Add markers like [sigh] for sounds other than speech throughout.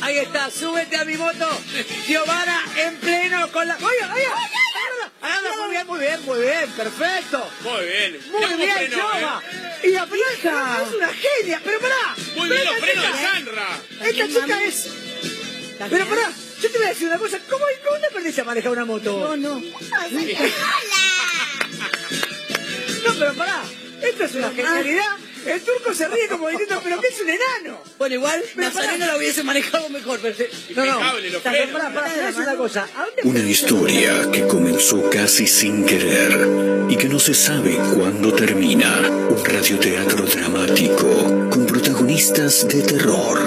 Ahí está, súbete a mi moto. Giovanna en pleno con la. ¡Oye, oye! Anda, muy bien, muy bien, muy bien, perfecto. Muy bien. Muy bien, freno, Giova. ¿eh? Y aprieta. Es una genia, pero pará. Muy Pero bien los frenos de Sandra. Esta chica es. Pero pará, yo te voy a decir una cosa. ¿Cómo, cómo te aprendiste a manejar una moto? No, no. No, pero pará. Esto es una genialidad. El turco se ríe como diciendo, pero que es un enano. Bueno, igual. Nazareno lo hubiese manejado mejor, pero... No, no. Una historia que comenzó casi sin querer y que no se sabe cuándo termina. Un radioteatro dramático con protagonistas de terror.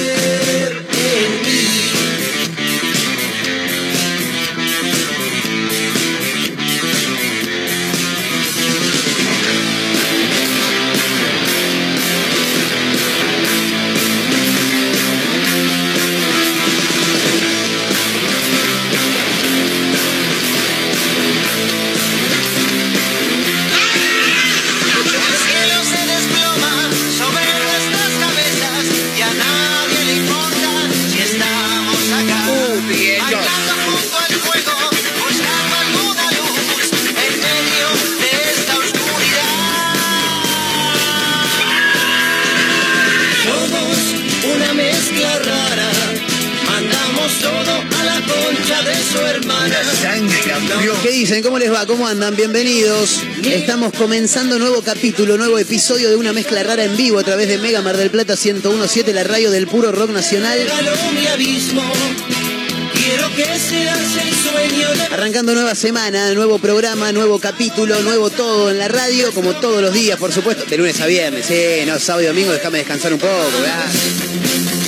dicen? ¿Cómo les va? ¿Cómo andan? Bienvenidos. Estamos comenzando nuevo capítulo, nuevo episodio de una mezcla rara en vivo a través de Mega Mar del Plata 1017, la radio del puro rock nacional. Arrancando nueva semana, nuevo programa, nuevo capítulo, nuevo todo en la radio, como todos los días, por supuesto, de lunes a viernes. Sí, no, sábado y domingo, déjame descansar un poco. ¿verdad?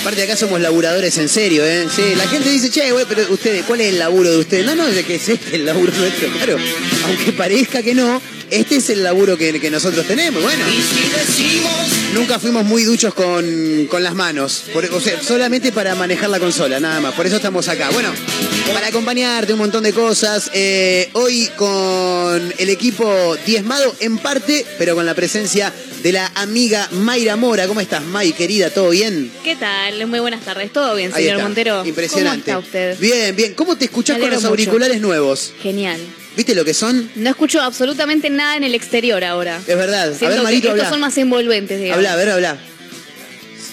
Aparte acá somos laburadores en serio, ¿eh? Sí, la gente dice, che, güey, pero ustedes, ¿cuál es el laburo de ustedes? No, no, es que es el laburo nuestro, claro. Aunque parezca que no, este es el laburo que, que nosotros tenemos, bueno. Nunca fuimos muy duchos con, con las manos, por- o sea, solamente para manejar la consola, nada más. Por eso estamos acá. Bueno, para acompañarte un montón de cosas. eh, hoy con el equipo diezmado en parte, pero con la presencia de la amiga Mayra Mora. ¿Cómo estás, May, querida? ¿Todo bien? ¿Qué tal? Muy buenas tardes. ¿Todo bien, Ahí señor está. Montero? Impresionante. ¿Cómo está usted? Bien, bien. ¿Cómo te escuchás con los mucho. auriculares nuevos? Genial. ¿Viste lo que son? No escucho absolutamente nada en el exterior ahora. Es verdad. Siento a ver, que Marito, estos habla. son más envolventes, digamos. Habla, a ver, habla.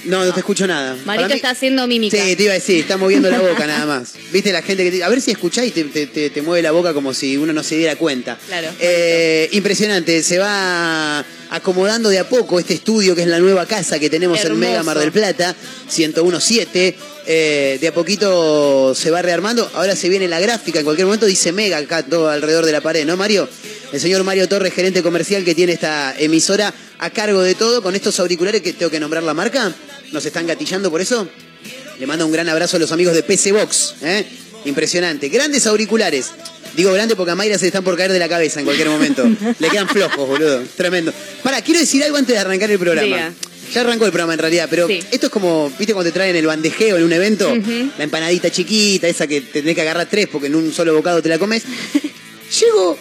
No, no te escucho nada. Marito mí- está haciendo mímica. Sí, te iba a decir, está moviendo la boca nada más. [laughs] Viste la gente que te... A ver si escuchás y te, te- te- mueve la boca como si uno no se diera cuenta. Claro. Eh, impresionante, se va acomodando de a poco este estudio que es la nueva casa que tenemos en. Mega Mar del Plata, 1017. Eh, de a poquito se va rearmando. Ahora se viene la gráfica, en cualquier momento dice Mega acá todo alrededor de la pared, ¿no, Mario? El señor Mario Torres, gerente comercial que tiene esta emisora a cargo de todo, con estos auriculares que tengo que nombrar la marca. Nos están gatillando por eso. Le mando un gran abrazo a los amigos de PC Box. ¿eh? Impresionante. Grandes auriculares. Digo grande porque a Mayra se le están por caer de la cabeza en cualquier momento. [laughs] Le quedan flojos, boludo. Tremendo. Para, quiero decir algo antes de arrancar el programa. Diga. Ya arrancó el programa en realidad, pero Sí. esto es como, ¿viste cuando te traen el bandejeo en un evento? La empanadita chiquita, esa que te tenés que agarrar tres porque en un solo bocado te la comes. [laughs] Llego,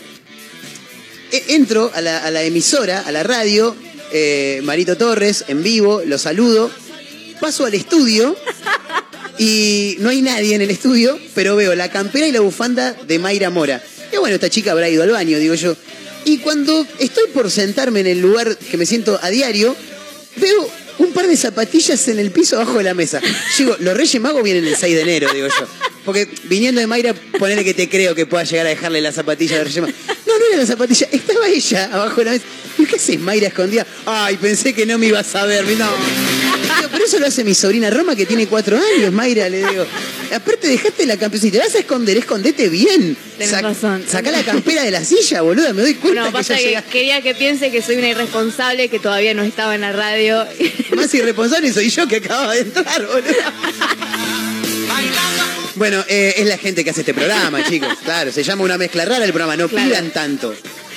e- entro a la, a la emisora, a la radio, eh, Marito Torres, en vivo, lo saludo, paso al estudio y no hay nadie en el estudio, pero veo la campera y la bufanda de Mayra Mora. Y bueno, esta chica habrá ido al baño, digo yo. Y cuando estoy por sentarme en el lugar que me siento a diario, veo un par de zapatillas en el piso abajo de la mesa. Digo, los Reyes Magos vienen el 6 de enero, digo yo. Porque viniendo de Mayra, ponele que te creo que pueda llegar a dejarle la zapatilla de Reyes Magos. No, no era la zapatilla, estaba ella abajo de la mesa. Digo, ¿qué haces, Mayra escondida? Ay, pensé que no me ibas a ver. No. Digo, pero eso lo hace mi sobrina Roma, que tiene cuatro años, Mayra, le digo. Aparte, dejaste la campera. Si te vas a esconder, escondete bien. Tenés razón. Sacá la campera de la silla, boluda. Me doy cuenta No, que ya que quería que piense que soy una irresponsable que todavía no estaba en la radio. [laughs] Más irresponsable soy yo que acaba de entrar, boludo. Bueno, eh, es la gente que hace este programa, chicos. Claro, se llama una mezcla rara el programa. No Claro. pidan tanto.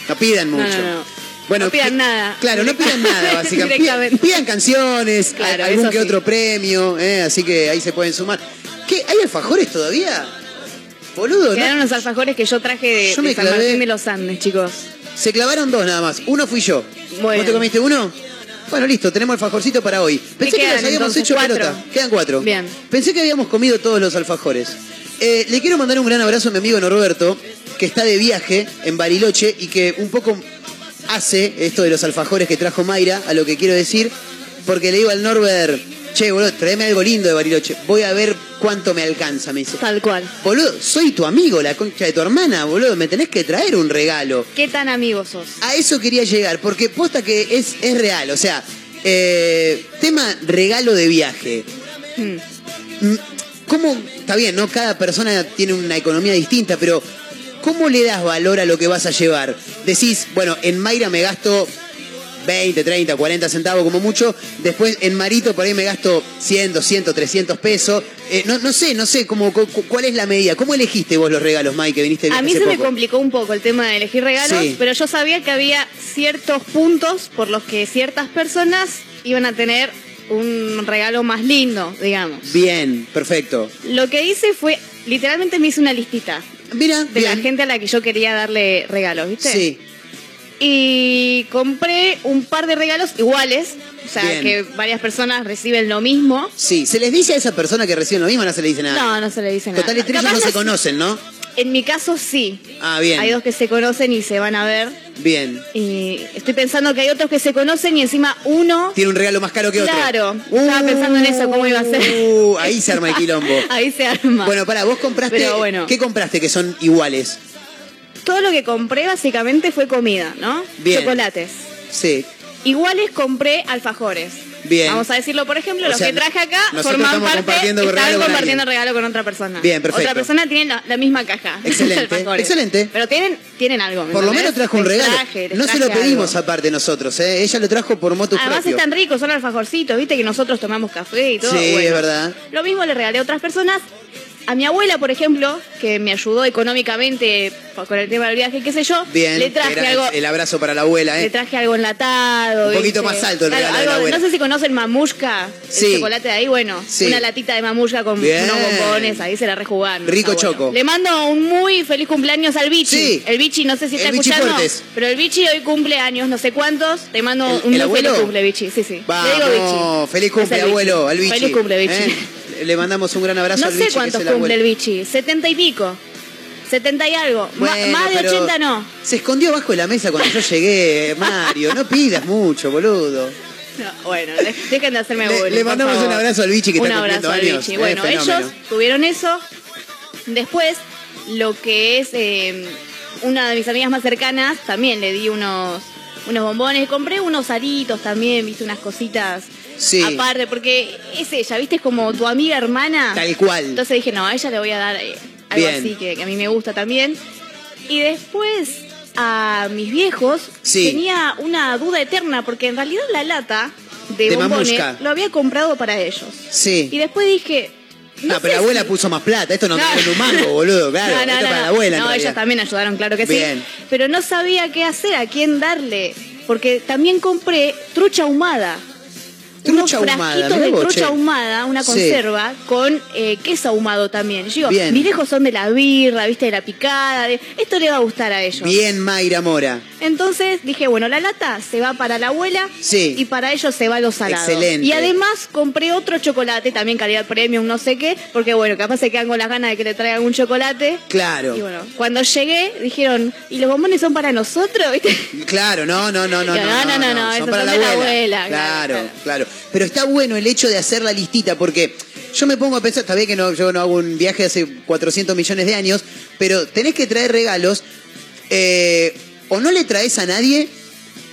No pidan No, mucho. no, no. Bueno, No pidan pi- nada. Claro, no pidan nada, [laughs] básicamente. Pidan, canciones, Claro, algún que sí. otro premio, eh, así que ahí se pueden sumar. ¿Qué? ¿Hay alfajores todavía? Boludo, Quedaron ¿no? unos alfajores que yo traje de, Yo me de San clavé- Martín de los Andes, chicos. Se clavaron dos nada más. Uno fui yo. Bueno. ¿Vos te comiste uno? Bueno, listo, tenemos alfajorcito para hoy. Pensé que quedan, los habíamos entonces? hecho ¿Cuatro? pelota. Quedan cuatro. Bien. Pensé que habíamos comido todos los alfajores. Eh, le quiero mandar un gran abrazo a mi amigo Norberto, que está de viaje en Bariloche y que un poco hace esto de los alfajores que trajo Mayra, a lo que quiero decir, porque le digo al Norbert, che, boludo, tráeme algo lindo de Bariloche. Voy a ver cuánto me alcanza, me dice. Tal cual. Boludo, soy tu amigo, la concha de tu hermana, boludo, me tenés que traer un regalo. ¿Qué tan amigos sos? A eso quería llegar, porque posta que es, es real. O sea, eh, tema regalo de viaje. Hmm. Mm, ¿Cómo? Está bien, ¿no? Cada persona tiene una economía distinta, pero ¿cómo le das valor a lo que vas a llevar? Decís, bueno, en Mayra me gasto 20, 30, 40 centavos como mucho. Después en Marito por ahí me gasto 100, 200, 300 pesos. Eh, no, no sé, no sé cómo, cu- cu- cuál es la medida. ¿Cómo elegiste vos los regalos, Mike, que viniste A mí hace se me complicó un poco el tema de elegir regalos, Sí. pero yo sabía que había ciertos puntos por los que ciertas personas iban a tener un regalo más lindo, digamos. Bien, perfecto. Lo que hice fue, literalmente me hice una listita Mira, de bien. la gente a la que yo quería darle regalos, ¿viste? Sí, Y compré un par de regalos iguales, o sea, Bien. que varias personas reciben lo mismo. sí. ¿Se les dice a esa persona que recibe lo mismo o no se le dice nada? No, no se le dice nada. Total, Capaz no se conocen, ¿no? En mi caso sí. Ah, bien. Hay dos que se conocen y se van a ver. Bien. Y estoy pensando que hay otros que se conocen y encima uno. Tiene un regalo más caro que otro. Claro, estaba pensando en eso, cómo iba a ser. Uh, ahí se arma el quilombo. [laughs] Ahí se arma. Bueno, para vos compraste. Pero bueno. ¿Qué compraste que son iguales? Todo lo que compré básicamente fue comida, ¿no? Bien. Chocolates. Sí. Iguales compré alfajores. Bien. Vamos a decirlo, por ejemplo, O los sea, que traje acá forman parte, compartiendo están compartiendo alguien. regalo con otra persona. Bien, perfecto. Otra persona tiene la, la misma caja. [laughs] Excelente, excelente. Pero tienen, tienen algo. ¿me Por lo menos trajo un regalo. traje, no se lo pedimos algo. aparte nosotros, ¿eh? Ella lo trajo por motus Además propio. están ricos, son alfajorcitos, viste que nosotros tomamos café y todo. Sí, bueno. es verdad. Lo mismo le regalé a otras personas. A mi abuela, por ejemplo, que me ayudó económicamente con el tema del viaje, qué sé yo, Bien. le traje era algo, El abrazo para la abuela, le ¿eh? traje algo enlatado. Un poquito ¿viste? más alto el regalo de la algo abuela. No sé si conocen mamushka, Sí. el chocolate de ahí, bueno, Sí. una latita de mamushka con Bien. unos bombones, ahí se la rejugaron. Rico bueno. choco. Le mando un muy feliz cumpleaños al Bichi. Sí. El Bichi, no sé si está escuchando, pero el Bichi hoy cumple años, no sé cuántos. Te mando ¿El- un el muy abuelo? feliz cumple, Bichi. Sí, sí. Vamos, Le digo Bichi. feliz cumple, abuelo, al bichi. Feliz cumple, Bichi. ¿eh? Le mandamos un gran abrazo No al sé bichi, que cuántos cumple el. Bichi. Setenta y pico. Setenta y algo. Bueno, más de pero ochenta no. Se escondió abajo de la mesa cuando yo llegué, [laughs] Mario. No pidas mucho, boludo. No, bueno, de- dejen de hacerme bullying, le mandamos favor. un abrazo al Bichi que un está abrazo cumpliendo al años. Bichi. Eh, Bueno, ellos tuvieron eso. Después, lo que es eh, una de mis amigas más cercanas, también le di unos, unos bombones. Compré unos aritos también, viste, unas cositas Sí. aparte, porque es ella, viste, es como tu amiga hermana. Tal cual. Entonces dije, no, a ella le voy a dar eh, algo Bien. así que, que a mí me gusta también. Y después a mis viejos Sí. tenía una duda eterna, porque en realidad la lata de, De bombones lo había comprado para ellos. Sí. Y después dije... No pero la abuela si- puso más plata. Esto no, No. tiene un mango, [laughs] boludo. Claro, no, no, esto para la abuela. No, ellos también ayudaron, claro que Bien. sí. Pero no sabía qué hacer, a quién darle. Porque también compré trucha ahumada. Trucha unos frasquitos de vos, trucha ahumada, una Sí. conserva, con eh, queso ahumado también. Yo digo, mis viejos son de la birra, viste, de la picada, de... esto le va a gustar a ellos. Bien, Mayra Mora. Entonces dije, bueno, la lata se va para la abuela Sí. y para ellos se va los salados. Excelente. Y además compré otro chocolate, también calidad premium, no sé qué, porque bueno, capaz se quedan con las ganas de que le traigan un chocolate. Claro. Y bueno, cuando llegué dijeron, ¿y los bombones son para nosotros? [laughs] ¿Viste? Claro, no, no, no, no, no, no, no, no, son esos para son la de la abuela. abuela, Claro, claro, claro. Pero está bueno el hecho de hacer la listita porque yo me pongo a pensar, está bien que no, yo no hago un viaje hace 400 millones de años, pero tenés que traer regalos eh, o no le traes a nadie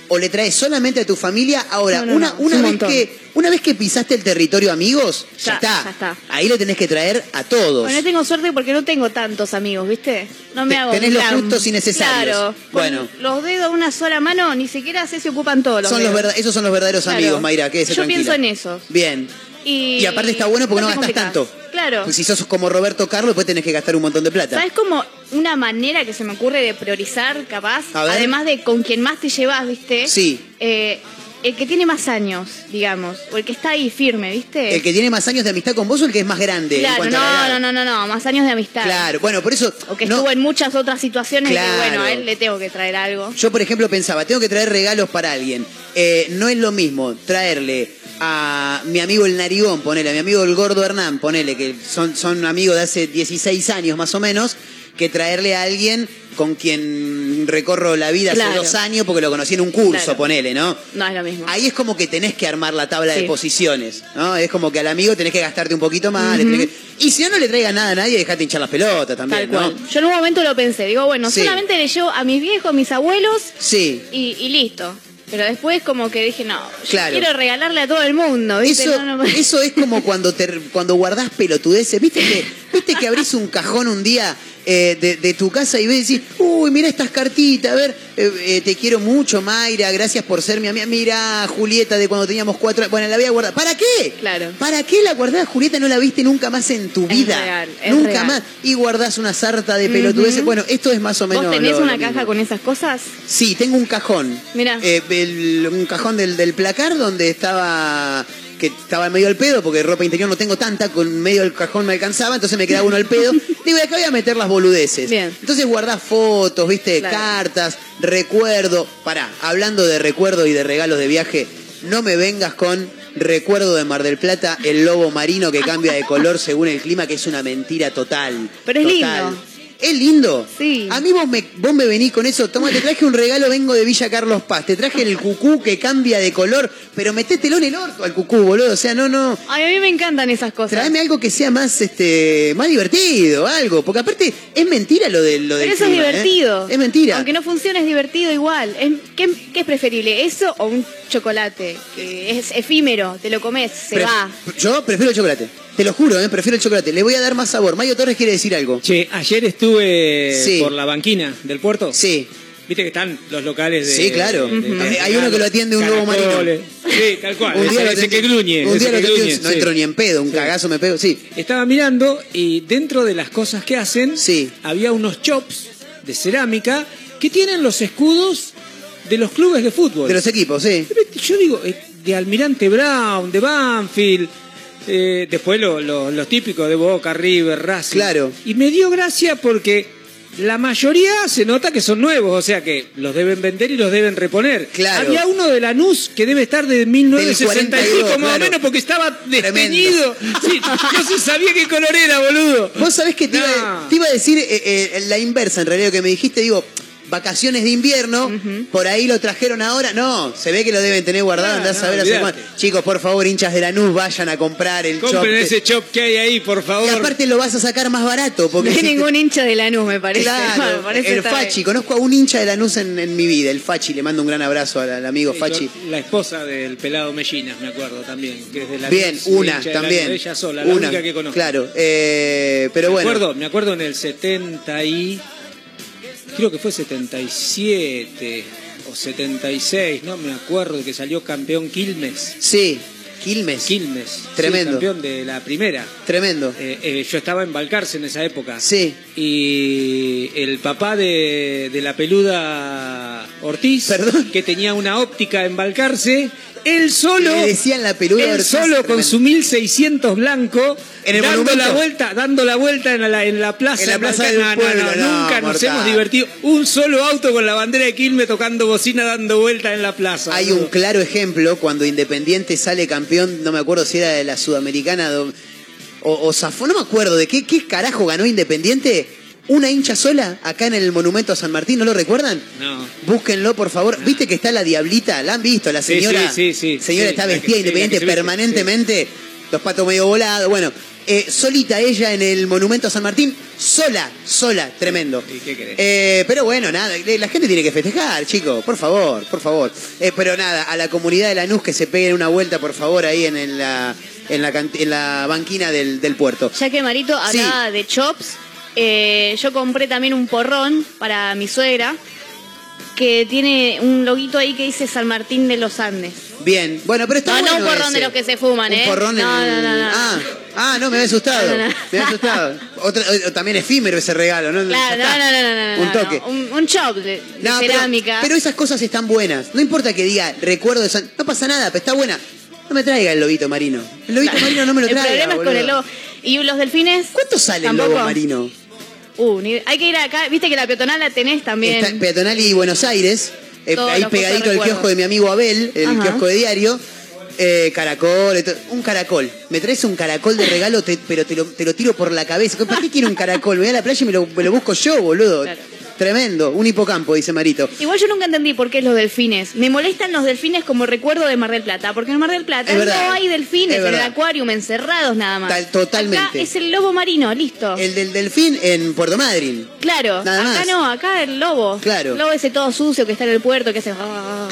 o le traes solamente a tu familia. Ahora, No, no, una, no, una un vez montón. que una vez que pisaste el territorio amigos, ya, Ya, está. ya está. Ahí le tenés que traer a todos. Bueno, tengo suerte porque no tengo tantos amigos, ¿viste? No me Te- hago tenés los justos y necesarios. Claro. Bueno. Con los dedos de una sola mano, ni siquiera sé si ocupan todos los son los dedos. esos son los verdaderos Claro. amigos, Mayra, que Yo pienso en esos. Bien. Y, Y aparte está bueno porque no, gastas tanto. Claro. Pues si sos como Roberto Carlos, después tenés que gastar un montón de plata. ¿Sabes como una manera que se me ocurre de priorizar, capaz? A ver. Además de con quien más te llevas, ¿viste? Sí. Eh, el que tiene más años, digamos, o el que está ahí firme, ¿viste? ¿El que tiene más años de amistad con vos o el que es más grande? en Claro, cuanto a la no, no, no, no, no, más años de amistad. Claro, bueno, por eso. O que no- estuvo en muchas otras situaciones Claro. que, bueno, a él le tengo que traer algo. Yo, por ejemplo, pensaba, tengo que traer regalos para alguien. Eh, no es lo mismo traerle a mi amigo el Narigón, ponele, a mi amigo el Gordo Hernán, ponele, que son, son amigos de hace 16 años más o menos, que traerle a alguien con quien recorro la vida Claro. hace dos años porque lo conocí en un curso, Claro. ponele, ¿no? No es lo mismo. Ahí es como que tenés que armar la tabla de posiciones, ¿no? Es como que al amigo tenés que gastarte un poquito más. que- Y si no, no le traiga nada a nadie, dejate hinchar las pelotas también, Tal ¿no? Yo en un momento lo pensé. Digo, bueno, Sí. solamente le llevo a mis viejos, a mis abuelos Sí. y, y listo. Pero después como que dije, no, yo Claro. quiero regalarle a todo el mundo, ¿viste? Eso, No, no- eso es como cuando te, cuando guardás pelotudeces. ¿Viste que, ¿Viste que abrís un cajón un día eh, de, de tu casa y ves y decís, uy, mira estas cartitas, a ver, eh, eh, te quiero mucho, Mayra, gracias por ser mi amiga. Mira, Julieta, de cuando teníamos cuatro años. Bueno, la voy a guardar. ¿Para qué? Claro. ¿Para qué la guardás, Julieta? No la viste nunca más en tu Es vida. real, es nunca real. más. Y guardás una sarta de pelotudeces. Bueno, esto es más o menos. ¿Vos tenés lo- una lo caja con esas cosas? Sí, tengo un cajón. El- un cajón del, del placar donde estaba que estaba en medio del pedo, porque ropa interior no tengo tanta, con medio del cajón me alcanzaba, entonces me quedaba uno al pedo. [laughs] Digo, y acá voy a meter las boludeces. Bien. Entonces guardás fotos, viste, Claro. cartas, recuerdo. Pará, hablando de recuerdo y de regalos de viaje, no me vengas con recuerdo de Mar del Plata, el lobo marino que cambia de color según el clima, que es una mentira total. Pero es total. lindo. ¿Es lindo? Sí. A mí vos me, vos me venís con eso. Toma, te traje un regalo, vengo de Villa Carlos Paz. Te traje el cucú que cambia de color, pero metételo en el orto al cucú, boludo. O sea, no, no. Ay, a mí me encantan esas cosas. Tráeme algo que sea más, este, más divertido, algo. Porque aparte, es mentira lo, de, lo del Pero eso es ¿eh? divertido. Es mentira. Aunque no funcione, es divertido igual. Es- ¿Qué, qué es preferible? ¿Eso o un chocolate? Que es efímero, te lo comes, se Pref- va. Yo prefiero el chocolate. Te lo juro, ¿eh? prefiero el chocolate. Le voy a dar más sabor. Mayo Torres quiere decir algo. Che, ayer estuve Sí. por la banquina del puerto. Sí. Viste que están los locales de. Sí, claro. de- de- Ujú. de- Hay uno que lo atiende un lobo marino. Sí, tal cual. Un ese, día lo ese atendí- que gruñe. Un día lo que atendí- gruñe, no sí. entro ni en pedo, un Sí. cagazo me pego. Sí. Estaba mirando y dentro de las cosas que hacen, Sí. había unos chops de cerámica que tienen los escudos de los clubes de fútbol. De los equipos, sí. Yo digo, eh, de Almirante Brown, de Banfield, eh, después lo- lo- los típicos de Boca, River, Racing. Claro. Y me dio gracia porque la mayoría se nota que son nuevos, o sea que los deben vender y los deben reponer. Claro. Había uno de Lanús que debe estar de 1965 más o claro. menos porque estaba desteñido. Sí, no se sabía qué color era, boludo. Vos sabés que te, iba, No. te iba a decir eh, eh, la inversa, en realidad, lo que me dijiste, digo, vacaciones de invierno, por ahí lo trajeron ahora. No, se ve que lo deben tener guardado, No, andás no, a ver hace cuánto. Chicos, por favor, hinchas de Lanús, vayan a comprar el Compren chop. ese chop que hay ahí, por favor. Y aparte lo vas a sacar más barato, porque No hay si te- ningún hincha de Lanús, me parece. Claro, [laughs] Me parece el Fachi, bien. conozco a un hincha de Lanús en, en mi vida, el Fachi, le mando un gran abrazo al, al amigo Sí, Fachi. yo- La esposa del pelado Mellinas, me acuerdo también. Que es de la Bien, una la- también. Ella sola, la una, única que conozco. Claro, eh, pero me bueno. Acuerdo, me acuerdo en el 70 y... Creo que fue 77 o 76, no me acuerdo, que salió campeón Quilmes. Sí, Quilmes. Quilmes. sí, Tremendo. campeón de la primera. Tremendo. Eh, eh, yo estaba en Balcarce en esa época. Sí. Y el papá de, de la peluda Ortiz, Perdón. que tenía una óptica en Balcarce, él solo, Le decían la peluda él solo con su 1600 blanco, En el dando la vuelta, dando la vuelta en la, en la plaza. En la plaza del No, no, pueblo, no, no, nunca nos hemos divertido. Un solo auto con la bandera de Quilmes tocando bocina, dando vuelta en la plaza. Hay un claro ejemplo cuando Independiente sale campeón, no me acuerdo si era de la Sudamericana o, o zafó, no me acuerdo de qué, qué carajo ganó Independiente. Una hincha sola acá en el Monumento a San Martín, ¿no lo recuerdan? No. Búsquenlo, por favor. ¿Viste que está la diablita? ¿La han visto? La señora. sí, sí, sí. Señora Sí, está vestida que Independiente permanentemente. Los patos medio volados. Bueno, eh, solita ella en el Monumento a San Martín. Sola, sola, tremendo. ¿Y qué querés? Eh, pero bueno, nada, eh, la gente tiene que festejar, chicos, por favor, por favor. Eh, pero nada, a la comunidad de Lanús que se peguen una vuelta, por favor, ahí en, en la, en, la, canti- en la banquina del, del puerto. Ya que Marito Sí. hablaba de chops, eh, yo compré también un porrón para mi suegra que tiene un loguito ahí que dice San Martín de los Andes. Bien, bueno, pero está No, no bueno un porrón ese. de los que se fuman, Un ¿eh? porrón en No, no, no, no. Ah, ah, no, me había asustado. No, no, no. Me había asustado. Otra- o- también efímero ese regalo, ¿no? Claro, no, no, no, no, no, Un no, toque. no. Un, un chop de, de No, pero- cerámica. Pero, esas cosas están buenas. No importa que diga recuerdo de San... No pasa nada, pero está buena. No me traiga el lobito marino. El lobito marino no me lo traiga. El problema es con el lobo. ¿Y los delfines? ¿Cuánto sale el lobo marino? Uh, hay que ir acá. Viste que la peatonal la tenés también. Está Peatonal y Buenos Aires. eh, ahí pegadito el kiosco de mi amigo Abel, el Ajá. kiosco de diario. Eh, caracol, un caracol. Me traes un caracol de regalo, te- pero te lo, te lo tiro por la cabeza. ¿Para qué quiero un caracol? Me voy a la playa y me lo, me lo busco yo, boludo. Claro. Tremendo. Un hipocampo, dice Marito. Igual yo nunca entendí por qué los delfines. Me molestan los delfines como recuerdo de Mar del Plata, porque en Mar del Plata Es verdad. no hay delfines Es en el acuario encerrados nada más. Tal- totalmente. Acá es el lobo marino, listo. El del delfín en Puerto Madryn. Claro, Nada acá más. no, acá el lobo. Claro. El lobo ese todo sucio que está en el puerto, que hace...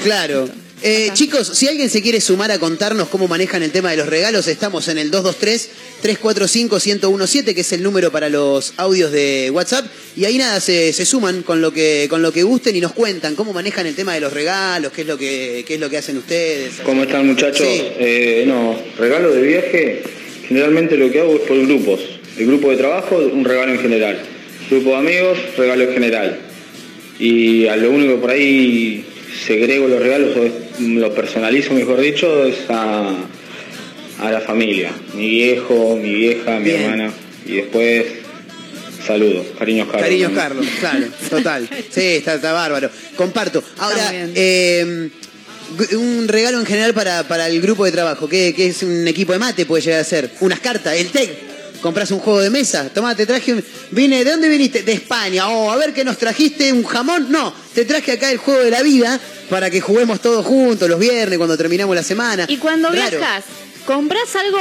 Claro. Eh, chicos, si alguien se quiere sumar a contarnos cómo manejan el tema de los regalos, estamos en el 223-345-1017, que es el número para los audios de WhatsApp. Y ahí nada, se, se suman con lo, que, con lo que gusten y nos cuentan cómo manejan el tema de los regalos, qué es lo que, qué es lo que hacen ustedes. ¿Cómo están muchachos? Sí. Eh, no, regalo de viaje, generalmente lo que hago es por grupos. El grupo de trabajo, un regalo en general. Grupo de amigos, regalo en general. Y a lo único que por ahí segrego los regalos, o los personalizo mejor dicho, es a, a la familia. Mi viejo, mi vieja, mi Bien. hermana. Y después, saludos, cariños Carlos. Cariños Carlos, claro, total. [laughs] Sí, está, está bárbaro. Comparto. Ahora, eh, un regalo en general para, para el grupo de trabajo, que, que es un equipo de mate, puede llegar a ser. Unas cartas, el TEC. Compras un juego de mesa, toma, te traje un... Vine, ¿de dónde viniste? De España. Oh, a ver que nos trajiste un jamón. No, te traje acá el juego de la vida para que juguemos todos juntos los viernes cuando terminamos la semana. Y cuando Raro. viajas, ¿compras algo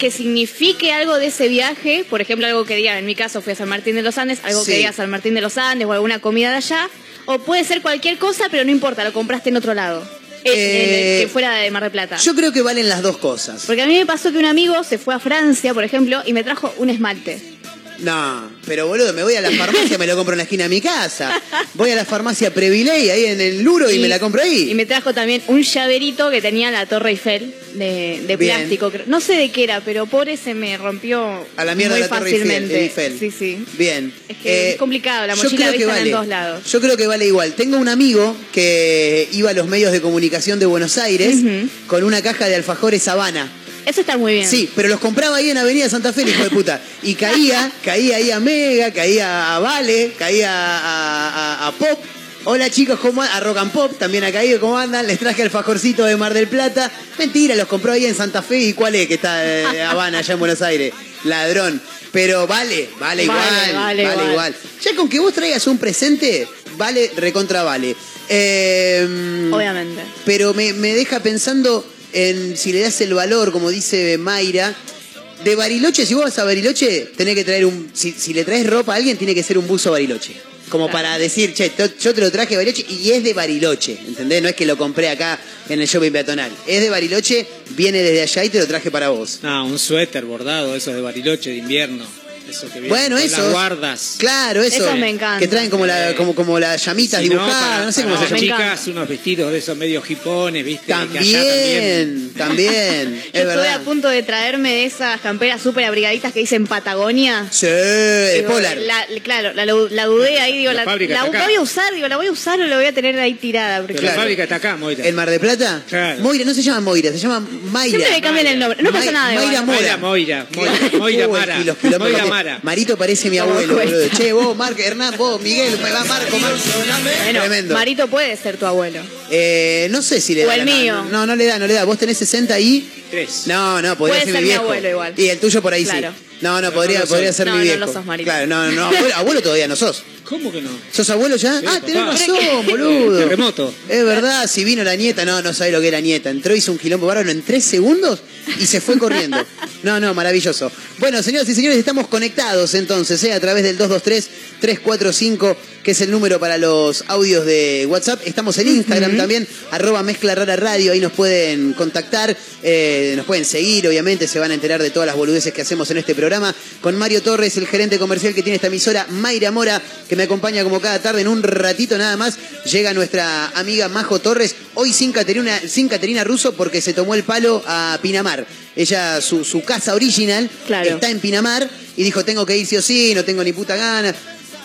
que signifique algo de ese viaje? Por ejemplo, algo que diga, en mi caso fui a San Martín de los Andes, algo Sí. que diga San Martín de los Andes o alguna comida de allá. O puede ser cualquier cosa, pero no importa, lo compraste en otro lado. [laughs] Eh, Eh, en- que fuera de Mar del Plata. Yo creo que valen las dos cosas. Porque a mí me pasó que un amigo se fue a Francia, por ejemplo, y me trajo un esmalte. No, pero boludo, me voy a la farmacia, me lo compro en la esquina de mi casa. Voy a la farmacia Previley, ahí en el Luro, y, me la compro ahí. Y me trajo también un llaverito que tenía la Torre Eiffel de, de plástico. No sé de qué era, pero pobre se me rompió A la mierda muy la Torre Eiffel, fácilmente. Eiffel. Sí, sí. Bien. Eh, Es que es complicado, la mochila vista en vale. dos lados. Yo creo que vale igual. Tengo un amigo que iba a los medios de comunicación de Buenos Aires con una caja de alfajores Habana. Eso está muy bien. Sí, pero los compraba ahí en Avenida Santa Fe, el hijo de puta. Y caía, caía ahí a Mega, caía a Vale, caía a, a- a Pop. Hola chicos, ¿cómo a Rock and Pop también ha caído, ¿cómo andan? Les traje alfajorcito de Mar del Plata. Mentira, los compró ahí en Santa Fe y cuál es que está eh, Habana allá en Buenos Aires. Ladrón. Pero vale, vale igual, Vale, vale, vale igual. igual. Ya con que vos traigas un presente, vale, recontra vale. Eh, Obviamente. pero me, me deja pensando en si le das el valor, como dice Mayra. De Bariloche, si vos vas a Bariloche, tenés que traer un. Si, si le traes ropa a alguien, tiene que ser un buzo Bariloche. Como Claro. para decir, che, to- yo te lo traje de Bariloche y es de Bariloche, ¿entendés? No es que lo compré acá en el shopping peatonal. Es de Bariloche, viene desde allá y te lo traje para vos. No, un suéter bordado, eso de Bariloche de invierno. Eso que viene Bueno, esos. Las guardas. Claro, eso. Esos me encantan. Que traen como, la, como, como las llamitas Si no, dibujadas, para- no sé cómo para se llama. Chicas, unos vestidos de esos medio hipones, ¿viste? También, también, Yo [laughs] es estuve verdad. a punto de traerme de esas camperas súper abrigaditas que dicen Patagonia. Sí, Digo, Polar. La, claro, la, la dudé ahí, digo, La la, fábrica la está acá. voy a usar, digo, la voy a usar o la voy a tener ahí tirada. Porque Pero Claro. la fábrica está acá, Moira. ¿El Mar de Plata? Claro. Moira, no se llama Moira, se llama Mayra. Siempre le cambian el nombre. No pasa nada. Mayra Mora. Moira, Moira, Moira, Moira Mara. y los kilómetros Moira Mara. Marito parece mi ¿Cómo abuelo, boludo. Che, vos, Marco, Hernán, vos, Miguel, va Marco, Marco. Bueno, Tremendo. Marito puede ser tu abuelo. Eh, no sé si le O da. el la- mío. No, no le da, no le da. Vos tenés 60 y. Tres. No, no, podría Puede ser, ser mi mi viejo. abuelo igual. Y el tuyo por ahí Claro. sí. No, no, podría, no podría ser No, mi no viejo. lo sos, Marito. Claro, no, no, abuelo, abuelo todavía no sos. ¿Cómo que no? ¿Sos abuelo ya? Sí, ah, papá. tenés razón, boludo. Terremoto. Es verdad, si vino la nieta, no, no sabe lo que era nieta. Entró, hizo un quilombo bárbaro en tres segundos y se fue corriendo. No, no, maravilloso. Bueno, señoras y señores, estamos conectados entonces, ¿eh? a través del 223-345, que es el número para los audios de WhatsApp. Estamos en Instagram también, arroba mezcla rara radio, ahí nos pueden contactar, eh, nos pueden seguir, obviamente, se van a enterar de todas las boludeces que hacemos en este programa. Con Mario Torres, el gerente comercial que tiene esta emisora, Mayra Mora, que me acompaña como cada tarde en un ratito nada más. Llega nuestra amiga Majo Torres, hoy sin Caterina, sin Caterina Russo porque se tomó el palo a Pinamar. Ella, su, su casa original Claro. Está en Pinamar y dijo, tengo que ir sí o sí, no tengo ni puta gana.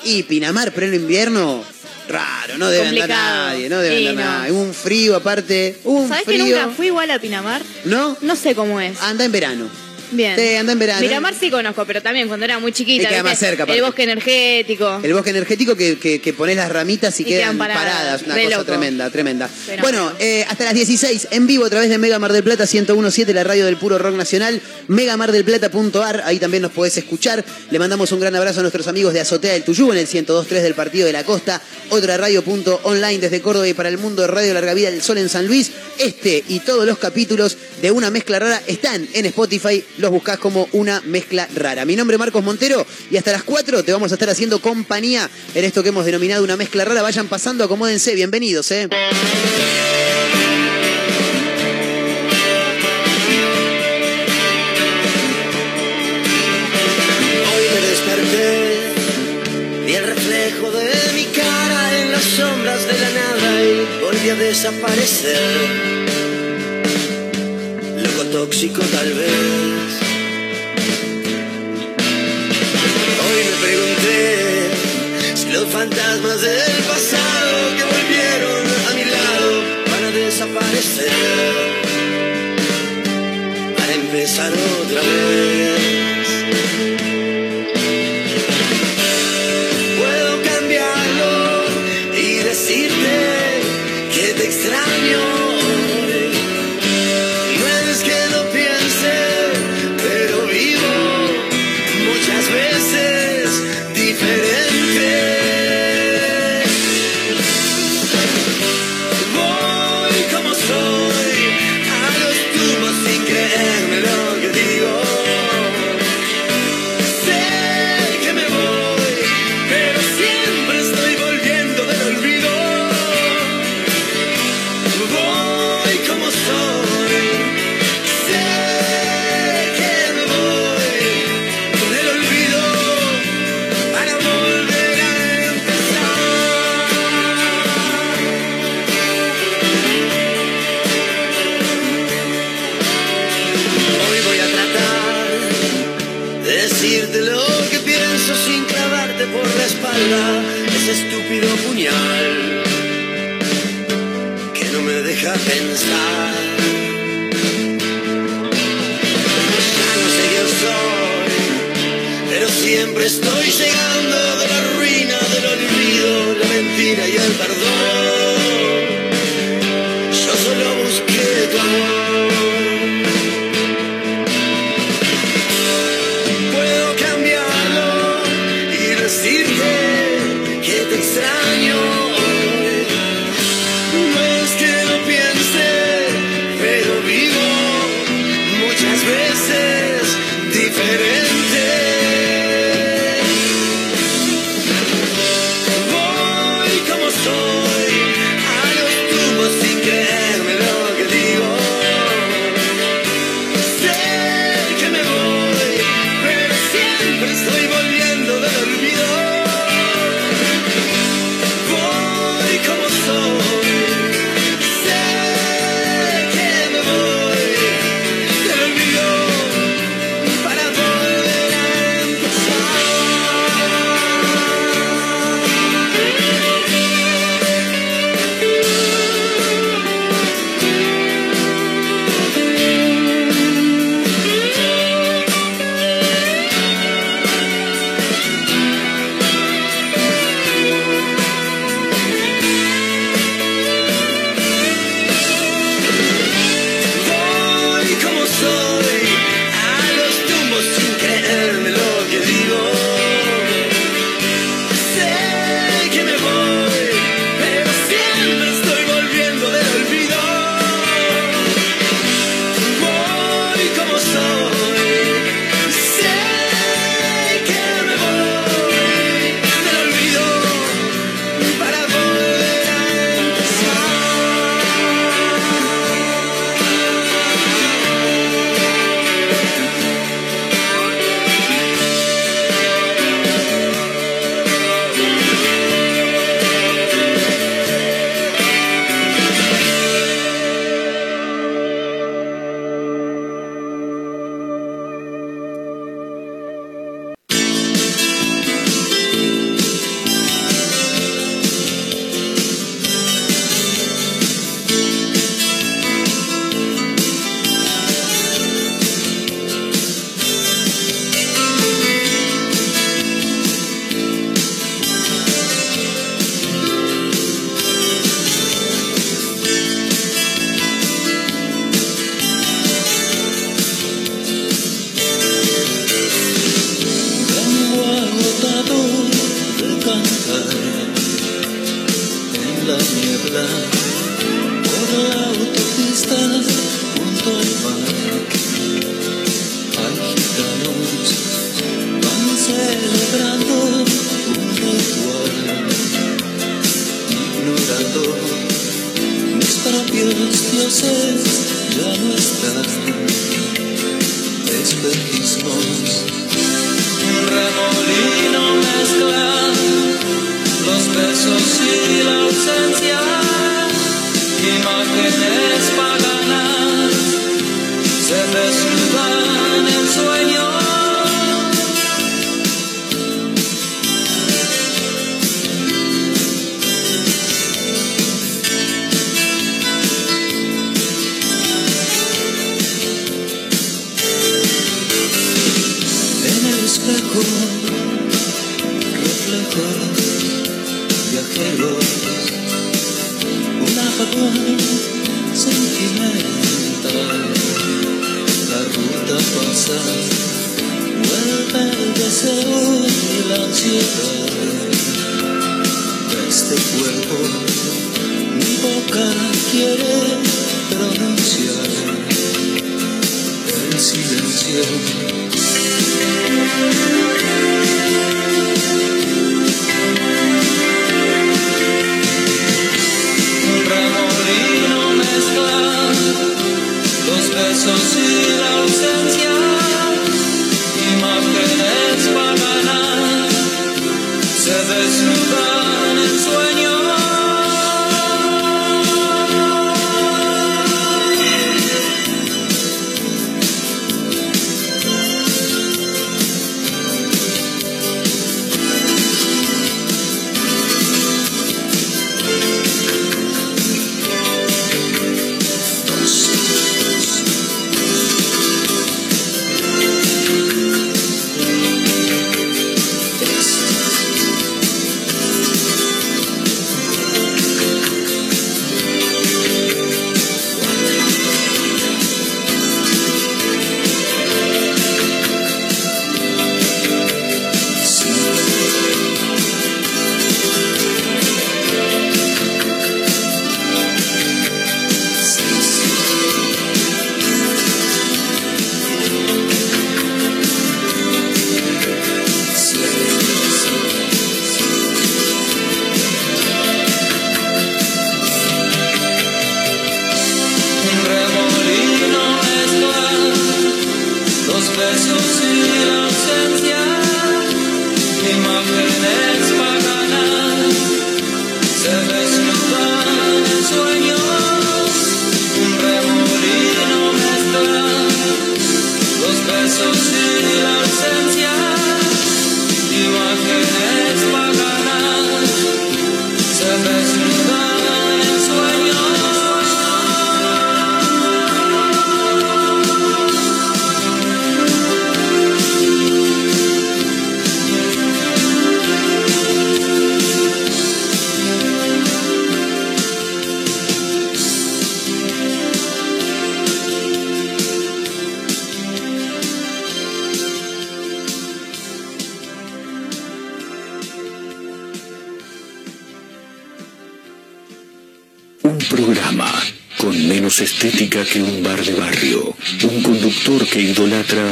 Y Pinamar, pleno invierno, raro, no debe andar Complicado. nadie, no debe Sí, andar no. nadie. Un frío aparte, un ¿Sabes que frío. nunca fui igual a Pinamar? ¿No? No sé cómo es. Anda en verano. Bien. Sí, anda en verano. Miramar sí conozco, pero también cuando era muy chiquita. Y queda más cerca, aparte. El bosque energético. El bosque energético que, que, que pones las ramitas y, Y quedan, quedan paradas. paradas. Una cosa loco. tremenda, tremenda. Bueno, eh, hasta las 16 en vivo a través de Mega Mar del Plata 1017, la radio del puro rock nacional, megamardelplata.ar, ahí también nos podés escuchar. Le mandamos un gran abrazo a nuestros amigos de Azotea del Tuyú en el 102.3 del Partido de la Costa, otra radio.online desde Córdoba y para el mundo de Radio Larga Vida del Sol en San Luis. Este y todos los capítulos de Una Mezcla Rara están en Spotify, los buscás como Una Mezcla Rara. Mi nombre es Marcos Montero y hasta las 4 te vamos a estar haciendo compañía en esto que hemos denominado Una Mezcla Rara. Vayan pasando, acomódense, bienvenidos, ¿eh? El reflejo de mi cara en las sombras de la nada y a desaparecer. Tóxico tal vez. Hoy me pregunté si los fantasmas del pasado que volvieron a mi lado van a desaparecer. Para empezar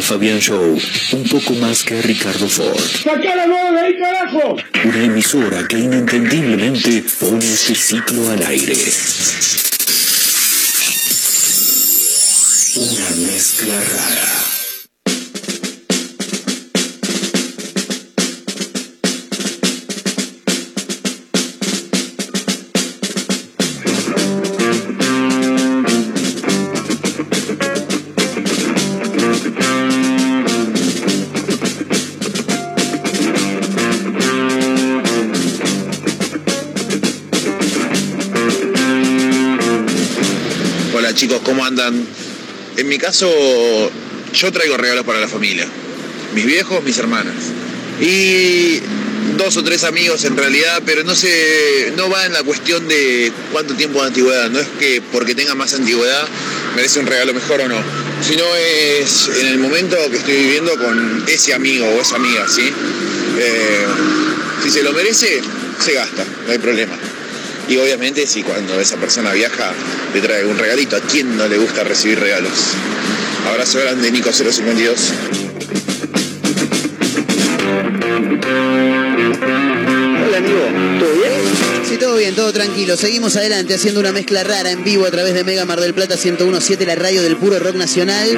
Fabián Show un poco más que Ricardo Ford. ¡Sacá la de ahí, carajo! Una emisora que inentendiblemente pone este ciclo al aire. Una mezcla rara. En mi caso, yo traigo regalos para la familia. Mis viejos, mis hermanas. Y dos o tres amigos en realidad, pero no se, no va en la cuestión de cuánto tiempo de antigüedad. No es que porque tenga más antigüedad merece un regalo mejor o no. Sino es en el momento que estoy viviendo con ese amigo o esa amiga, ¿sí? Eh, si se lo merece, se gasta, no hay problema. Y obviamente si cuando esa persona viaja le trae un regalito, ¿a quién no le gusta recibir regalos? Abrazo grande, Nico 052. Hola, amigo. ¿Todo bien? Sí, todo bien, todo tranquilo. Seguimos adelante haciendo una mezcla rara en vivo a través de Mega Mar del Plata 1017, la radio del puro rock nacional.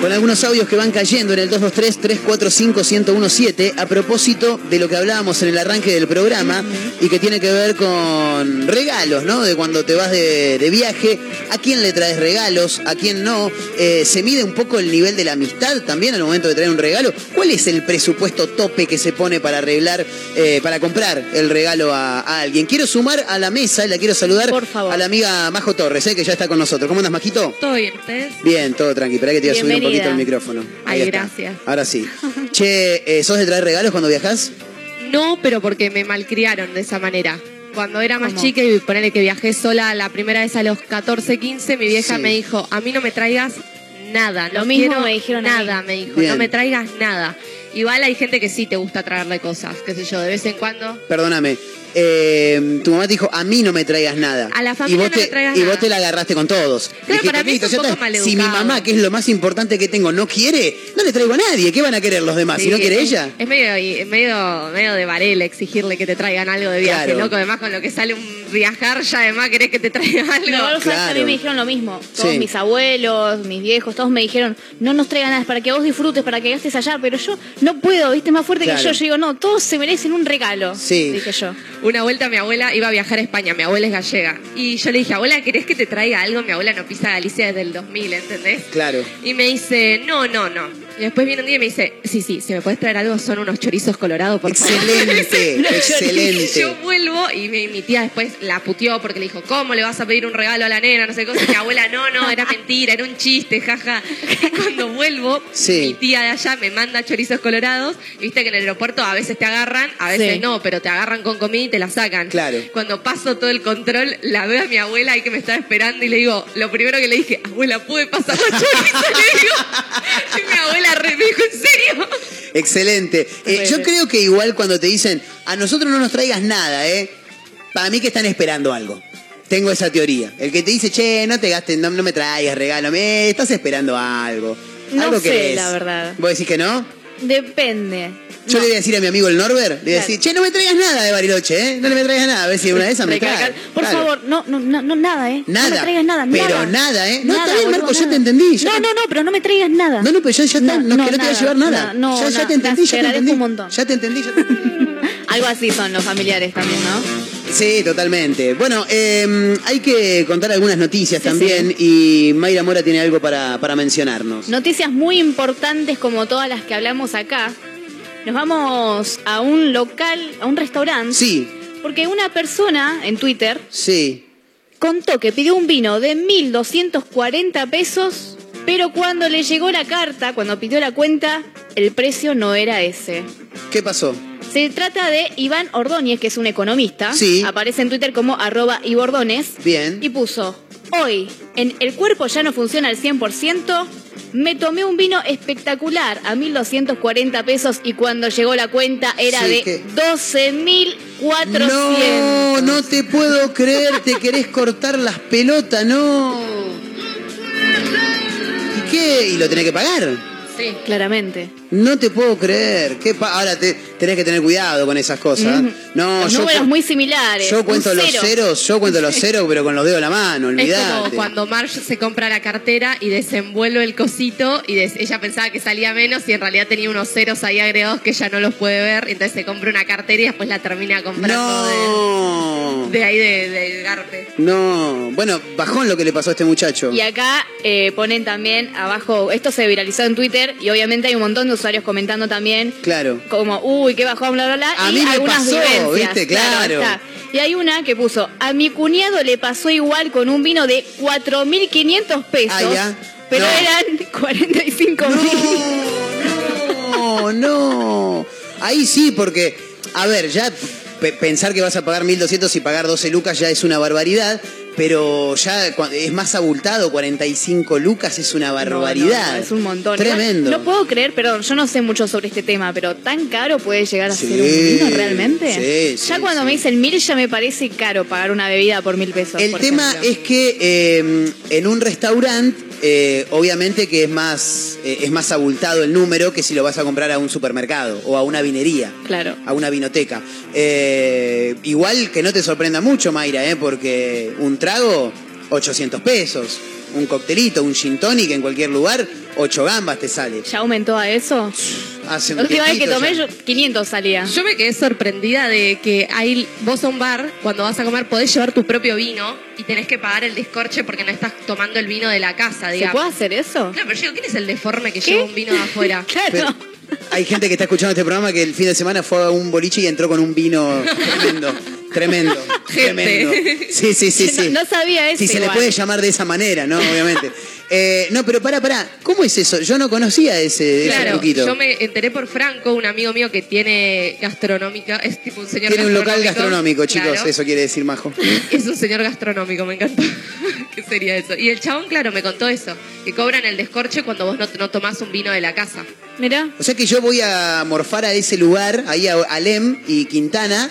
Con algunos audios que van cayendo en el 223-345-1017 a propósito de lo que hablábamos en el arranque del programa y que tiene que ver con regalos, ¿no? De cuando te vas de, de viaje, a quién le traes regalos, a quién no. Eh, se mide un poco el nivel de la amistad también al momento de traer un regalo. ¿Cuál es el presupuesto tope que se pone para arreglar, eh, para comprar el regalo a, a alguien? Quiero sumar a la mesa y la quiero saludar Por favor. a la amiga Majo Torres, eh, que ya está con nosotros. ¿Cómo andas, Majito? ¿Todo bien, ustedes? Bien, todo tranqui. Espera que te voy a subir un. Poquito el micrófono. Ay, está. gracias. Ahora sí. [laughs] Che, eh, ¿sos de traer regalos cuando viajas? No, pero porque me malcriaron de esa manera. Cuando era más ¿Cómo? chica y ponerle que viajé sola la primera vez a los 14, 15, mi vieja Sí. me dijo, a mí no me traigas nada. Lo no mismo quiero me dijeron a mí. Nada, me dijo, Bien. no me traigas nada. Igual hay gente que sí te gusta traerle cosas, qué sé yo, de vez en cuando. Perdóname. Eh, tu mamá te dijo, a mí no me traigas nada. A la y familia vos no te, me traigas Y vos te la agarraste con todos. Dijiste, para mí es "Listo, un poco maleducado. Si mi mamá, que es lo más importante que tengo, no quiere, no le traigo a nadie. ¿Qué van a querer los demás? si no quiere es, ella. Es medio, es medio, medio de Varela exigirle que te traigan algo de viaje, Claro. loco. Además, con lo que sale un viajar, ya además querés que te traiga algo. No, vos sabés que a claro. mí me dijeron lo mismo. Todos Sí. mis abuelos, mis viejos, todos me dijeron, no nos traigan nada, es para que vos disfrutes, para que gastes allá. Pero yo no puedo, viste, más fuerte Claro. que yo. Yo digo, no, todos se merecen un regalo. Sí. Dije yo. Una vuelta mi abuela iba a viajar a España, mi abuela es gallega. Y yo le dije, abuela, ¿querés que te traiga algo? Mi abuela no pisa Galicia desde el 2000, ¿entendés? Claro. Y me dice, no, no, no. Y después viene un día y me dice, sí, sí, si me puedes traer algo, son unos chorizos colorados, por favor. Excelente, [laughs] excelente. yo vuelvo y mi, mi tía después la puteó porque le dijo, ¿cómo le vas a pedir un regalo a la nena? No sé qué cosa. Y mi abuela, no, no, era mentira, era un chiste, jaja. Y cuando vuelvo, Sí. mi tía de allá me manda chorizos colorados. Y viste que en el aeropuerto a veces te agarran, a veces Sí. no, pero te agarran con comida y te la sacan. Claro. Cuando paso todo el control, la veo a mi abuela ahí que me estaba esperando y le digo, lo primero que le dije, abuela, ¿puede pasar la chorizo? [laughs] le digo. Y mi abuela re- me dijo, ¿en serio? Excelente. Eh, yo creo que igual cuando te dicen, a nosotros no nos traigas nada, ¿eh? Para mí que están esperando algo. Tengo esa teoría. El que te dice, che, no te gastes, no, no me traigas regalo, me estás esperando algo. No algo sé, querés. la verdad. ¿Vos decís que no? Depende. Yo le voy a decir a mi amigo el Norbert, le voy a decir, che, no me traigas nada de Bariloche, ¿eh? No me traigas nada, a ver si una de esas me trae. Por Claro. favor, no, no, no, nada, ¿eh? Nada. No me traigas nada, Pero nada. nada, ¿eh? No, Nada, está bien, boludo, Marco, ya nada. te entendí, ya no, te- no, no, pero no me traigas nada. No, no, pero ya, ya está, no, que no te voy a llevar nada. No, ya, ya te entendí, Te ya te entendí. un montón. Ya te entendí, ya te entendí. [laughs] Algo así son los familiares también, ¿no? Sí, totalmente. Bueno, eh, hay que contar algunas noticias Sí, también y Mayra Mora tiene algo para, para mencionarnos. Noticias muy importantes como todas las que hablamos acá. Nos vamos a un local, a un restaurante. Sí, Porque una persona en Twitter sí. contó que pidió un vino de 1.240 pesos, pero cuando le llegó la carta, cuando pidió la cuenta, el precio no era ese. ¿Qué pasó? Se trata de Iván Ordóñez, que es un economista. Sí. Aparece en Twitter como arroba Ibordones. Bien. Y puso, hoy, en El cuerpo ya no funciona al 100%, me tomé un vino espectacular a 1.240 pesos y cuando llegó la cuenta era Sí, de ¿qué? 12.400. No, no te puedo creer, te querés cortar las pelotas, no. ¿Y qué? ¿Y lo tenés que pagar? Sí. Claramente. No te puedo creer. ¿Qué Ahora te, tenés que tener cuidado con esas cosas. Ujú. No, Los yo, números muy similares. yo cuento los cero. ceros, yo cuento los ceros, pero con los dedos de la mano, Es olvidate. como cuando Marge se compra la cartera y desenvuelve el cosito y des- ella pensaba que salía menos y en realidad tenía unos ceros ahí agregados que ella no los puede ver. Entonces se compra una cartera y después la termina comprando No. de, de ahí de, de Garpe. No. Bueno, bajón lo que le pasó a este muchacho. Y acá eh, ponen también abajo, esto se viralizó en Twitter y obviamente hay un montón de usuarios comentando también Claro. como, uy, qué bajón, bla, bla, bla. A y mí me algunas pasó, vivencias. ¿viste? Claro. Y hay una que puso, a mi cuñado le pasó igual con un vino de 4.500 pesos, Ah, ya. pero No. eran 45 mil. No, no. Ahí sí, porque, a ver, ya pe- pensar que vas a pagar 1.200 y pagar 12 lucas ya es una barbaridad, pero ya es más abultado, 45 lucas es una barbaridad. No, no, no, es un montón. Tremendo. No, puedo creer, perdón, yo no sé mucho sobre este tema, pero tan caro puede llegar a Sí, ser un vino realmente. sí, ya sí, cuando me dicen mil ya me parece caro pagar una bebida por mil pesos. El por tema ejemplo. es que eh, en un restaurante, eh, obviamente que es más, eh, es más abultado el número que si lo vas a comprar a un supermercado o a una vinería. Claro. a una vinoteca. Eh, igual que no te sorprenda mucho, Mayra, ¿eh? porque un trago, 800 pesos. Un coctelito, un gin tonic en cualquier lugar, 8 gambas te sale. ¿Ya aumentó a eso? Hace un La última vez que tomé ya. yo 500 salía. Yo me quedé sorprendida de que hay, vos a un bar, cuando vas a comer, podés llevar tu propio vino y tenés que pagar el descorche porque no estás tomando el vino de la casa, ¿Se digamos. puede hacer eso? Claro, pero yo digo, ¿quién es el deforme que ¿Qué? lleva un vino de afuera? [laughs] Claro. Pero hay gente que está escuchando este programa que el fin de semana fue a un boliche y entró con un vino tremendo. [laughs] Tremendo, [laughs] Gente. tremendo. Sí, sí, sí, sí. No, no sabía eso. Si se le igual. puede llamar de esa manera, ¿no? Obviamente. [laughs] Eh, no, pero para, para. ¿Cómo es eso? Yo no conocía ese, ese Claro, truquito. yo me enteré por Franco, un amigo mío que tiene gastronómica, es tipo un señor Tiene un local gastronómico, gastronómico, chicos. claro. Eso quiere decir majo. [laughs] Es un señor gastronómico, me encantó. ¿Qué sería eso? Y el chabón, claro, me contó eso, que cobran el descorche cuando vos no, no tomás un vino de la casa. Mirá. O sea que yo voy a morfar a ese lugar, ahí a Alem y Quintana,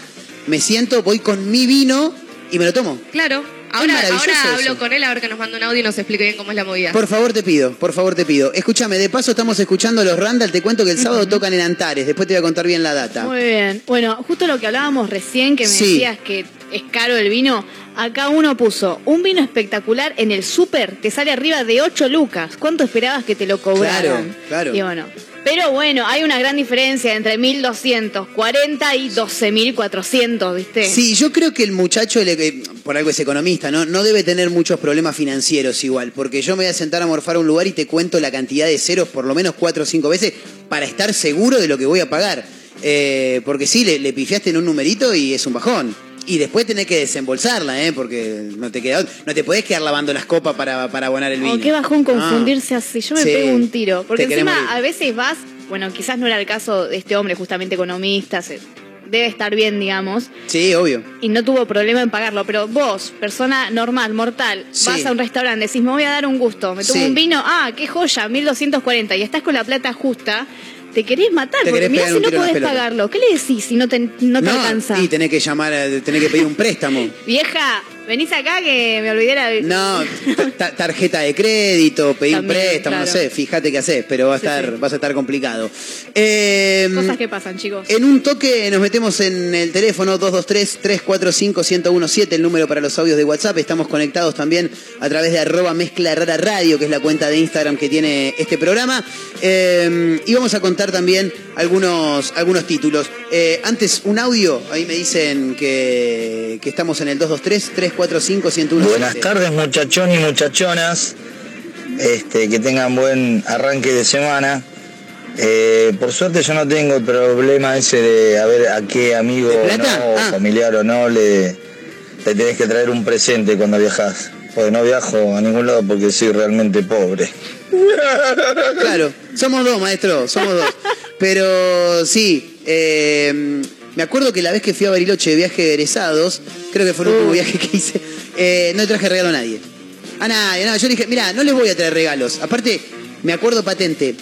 me siento, voy con mi vino y me lo tomo. Claro. Ahora, hablo eso. con él a ver que nos manda un audio y nos explique bien cómo es la movida. Por favor te pido, por favor te pido. Escúchame, de paso estamos escuchando a los Randall, te cuento que el sábado tocan en Antares, después te voy a contar bien la data. Muy bien. Bueno, justo lo que hablábamos recién, que me Sí. decías que es caro el vino. Acá uno puso un vino espectacular en el súper, te sale arriba de 8 lucas. ¿Cuánto esperabas que te lo cobraran? Claro, claro. Y bueno. Pero bueno, hay una gran diferencia entre 1240 y 12400, ¿viste? Sí, yo creo que el muchacho, eh, por algo es economista, ¿no? no debe tener muchos problemas financieros igual, porque yo me voy a sentar a morfar a un lugar y te cuento la cantidad de ceros por lo menos cuatro o cinco veces para estar seguro de lo que voy a pagar. Eh, porque sí, le pifiaste en un numerito y es un bajón. Y después tenés que desembolsarla, ¿eh? Porque no te queda, no te podés quedar lavando las copas para, para abonar el vino. Oh, qué bajón No. confundirse así. Yo me Sí. pego un tiro. Porque Te encima a veces vas, bueno, quizás no era el caso de este hombre, justamente economista, se- debe estar bien, digamos, Sí, obvio. y no tuvo problema en pagarlo. Pero vos, persona normal, mortal, Sí. vas a un restaurante, decís, me voy a dar un gusto, me tomo Sí. un vino, ah, qué joya, 1240, y estás con la plata justa. Te querés matar, Te porque querés mirá si no podés pagarlo. ¿Qué le decís si no te, no te alcanza? y tenés que llamar, tenés que pedir un préstamo. Vieja, venís acá que me olvidé la... No, ta- ta- tarjeta de crédito, pedir un También, préstamo, no claro. sé, fíjate qué haces, pero va a Sí, estar, sí. vas a estar complicado. Eh, Cosas que pasan, chicos. en un toque nos metemos en el teléfono 223-345-1017, el número para los audios de WhatsApp. Estamos conectados también a través de arroba mezcla rara radio, que es la cuenta de Instagram que tiene este programa. Eh, y vamos a contar también algunos, algunos títulos. Eh, antes, un audio, ahí me dicen que, que estamos en el 223-345-1017. Buenas tardes muchachón y muchachonas, este, que tengan buen arranque de semana. Eh, por suerte yo no tengo el problema ese de a ver a qué amigo ¿De o no, Ah. familiar o no le, le tenés que traer un presente cuando viajas. Porque no viajo a ningún lado porque soy realmente pobre. Claro, somos dos, maestro, somos dos. [laughs] Pero sí, eh, me acuerdo que la vez que fui a Bariloche de viaje de egresados, creo que fue el último viaje que hice, eh, no le traje regalo a nadie. A nadie, no, yo dije, mira, no les voy a traer regalos. Aparte, me acuerdo patente.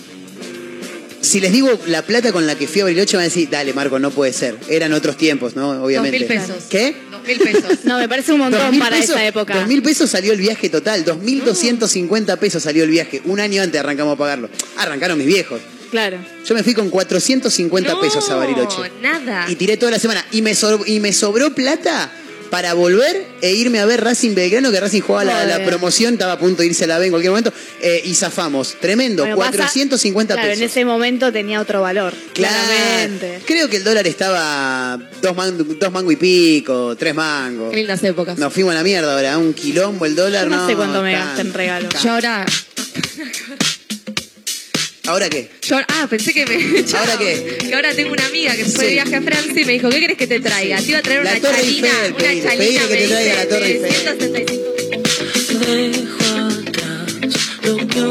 Si les digo la plata con la que fui a Bariloche, van a decir, dale, Marco, no puede ser. Eran otros tiempos, ¿no? Obviamente. Dos mil pesos. ¿Qué? Dos mil pesos. [laughs] No, me parece un montón 2.000 para pesos, esa época. 2.000 pesos salió el viaje total, 2.250 pesos salió el viaje. Un año antes arrancamos a pagarlo. Arrancaron mis viejos. Claro. Yo me fui con 450 No, pesos a Bariloche. nada. Y tiré toda la semana. Y me, sobr- y me sobró plata para volver e irme a ver Racing Belgrano, que Racing jugaba la, la promoción, estaba a punto de irse a la B en cualquier momento. eh, y zafamos. Tremendo, Bueno, pasa- 450 claro, pesos. en ese momento tenía otro valor. Claro. Claramente. Creo que el dólar estaba dos, man- dos mango y pico, tres mangos. Qué lindas épocas. Nos fuimos a la mierda ahora, un quilombo el dólar. Yo no, no sé cuánto me gasté en regalos. Yo ahora. [laughs] ¿Ahora qué? yo- ah, pensé que me. [laughs] ¿Ahora qué? Que ahora tengo una amiga que fue de Sí. viaje a Francia y me dijo: ¿Qué querés que te traiga? Te iba a traer La una Torre chalina. Eiffel, una chalina que me te traiga la dice, Torre de Eiffel. 165. Dejo atrás lo que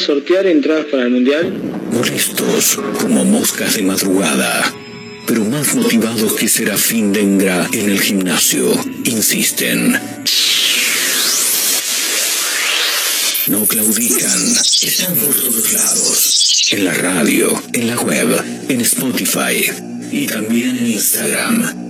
sortear entradas para el Mundial. Molestos como moscas de madrugada, pero más motivados que Serafín Dengra en el gimnasio, insisten. No claudican, están por todos lados. En la radio, en la web, en Spotify y también en Instagram,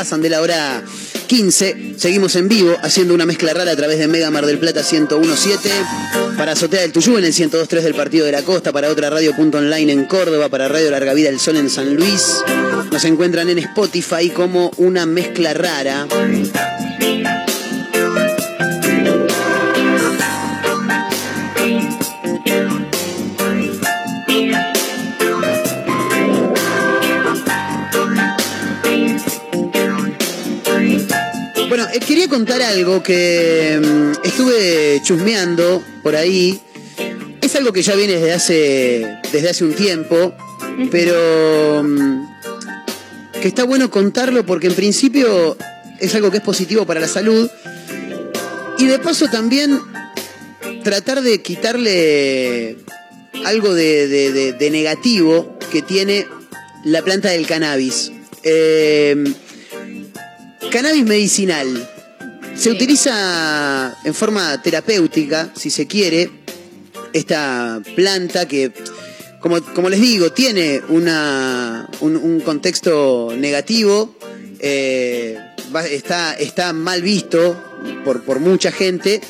Pasan de la hora 15. Seguimos en vivo haciendo una mezcla rara a través de Mega Mar del Plata 1017. Para Azotea del Tuyú en el 102.3 del Partido de la Costa. Para otra radio punto online en Córdoba. Para Radio Larga Vida del Sol en San Luis. Nos encuentran en Spotify como una mezcla rara. Contar algo que mm, estuve chusmeando por ahí. Es algo que ya viene desde hace, desde hace un tiempo, pero mm, que está bueno contarlo porque en principio es algo que es positivo para la salud y de paso también tratar de quitarle algo de, de- de- de negativo que tiene la planta del cannabis. Eh, cannabis medicinal. Se utiliza en forma terapéutica, si se quiere, esta planta que, como, como les digo, tiene una, un, un contexto negativo, eh, está, está mal visto por, por mucha gente,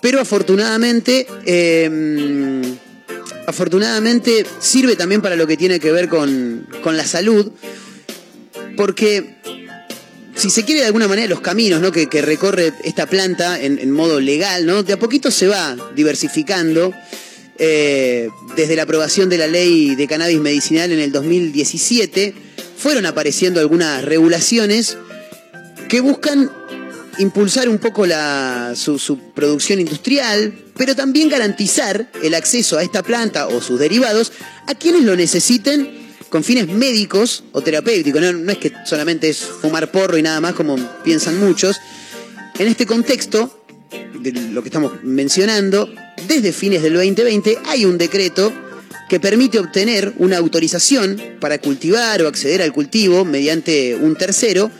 pero afortunadamente, eh, afortunadamente sirve también para lo que tiene que ver con, con la salud, porque si se quiere de alguna manera los caminos ¿no? que, recorre esta planta en, modo legal, ¿no? de a poquito se va diversificando. eh, desde la aprobación de la ley de cannabis medicinal en el 2017, fueron apareciendo algunas regulaciones que buscan impulsar un poco la- su producción industrial, pero también garantizar el acceso a esta planta o sus derivados a quienes lo necesiten con fines médicos o terapéuticos. No, es que solamente es fumar porro y nada más como piensan muchos. En este contexto, de lo que estamos mencionando, desde fines del 2020 hay un decreto que permite obtener una autorización para cultivar o acceder al cultivo mediante un tercero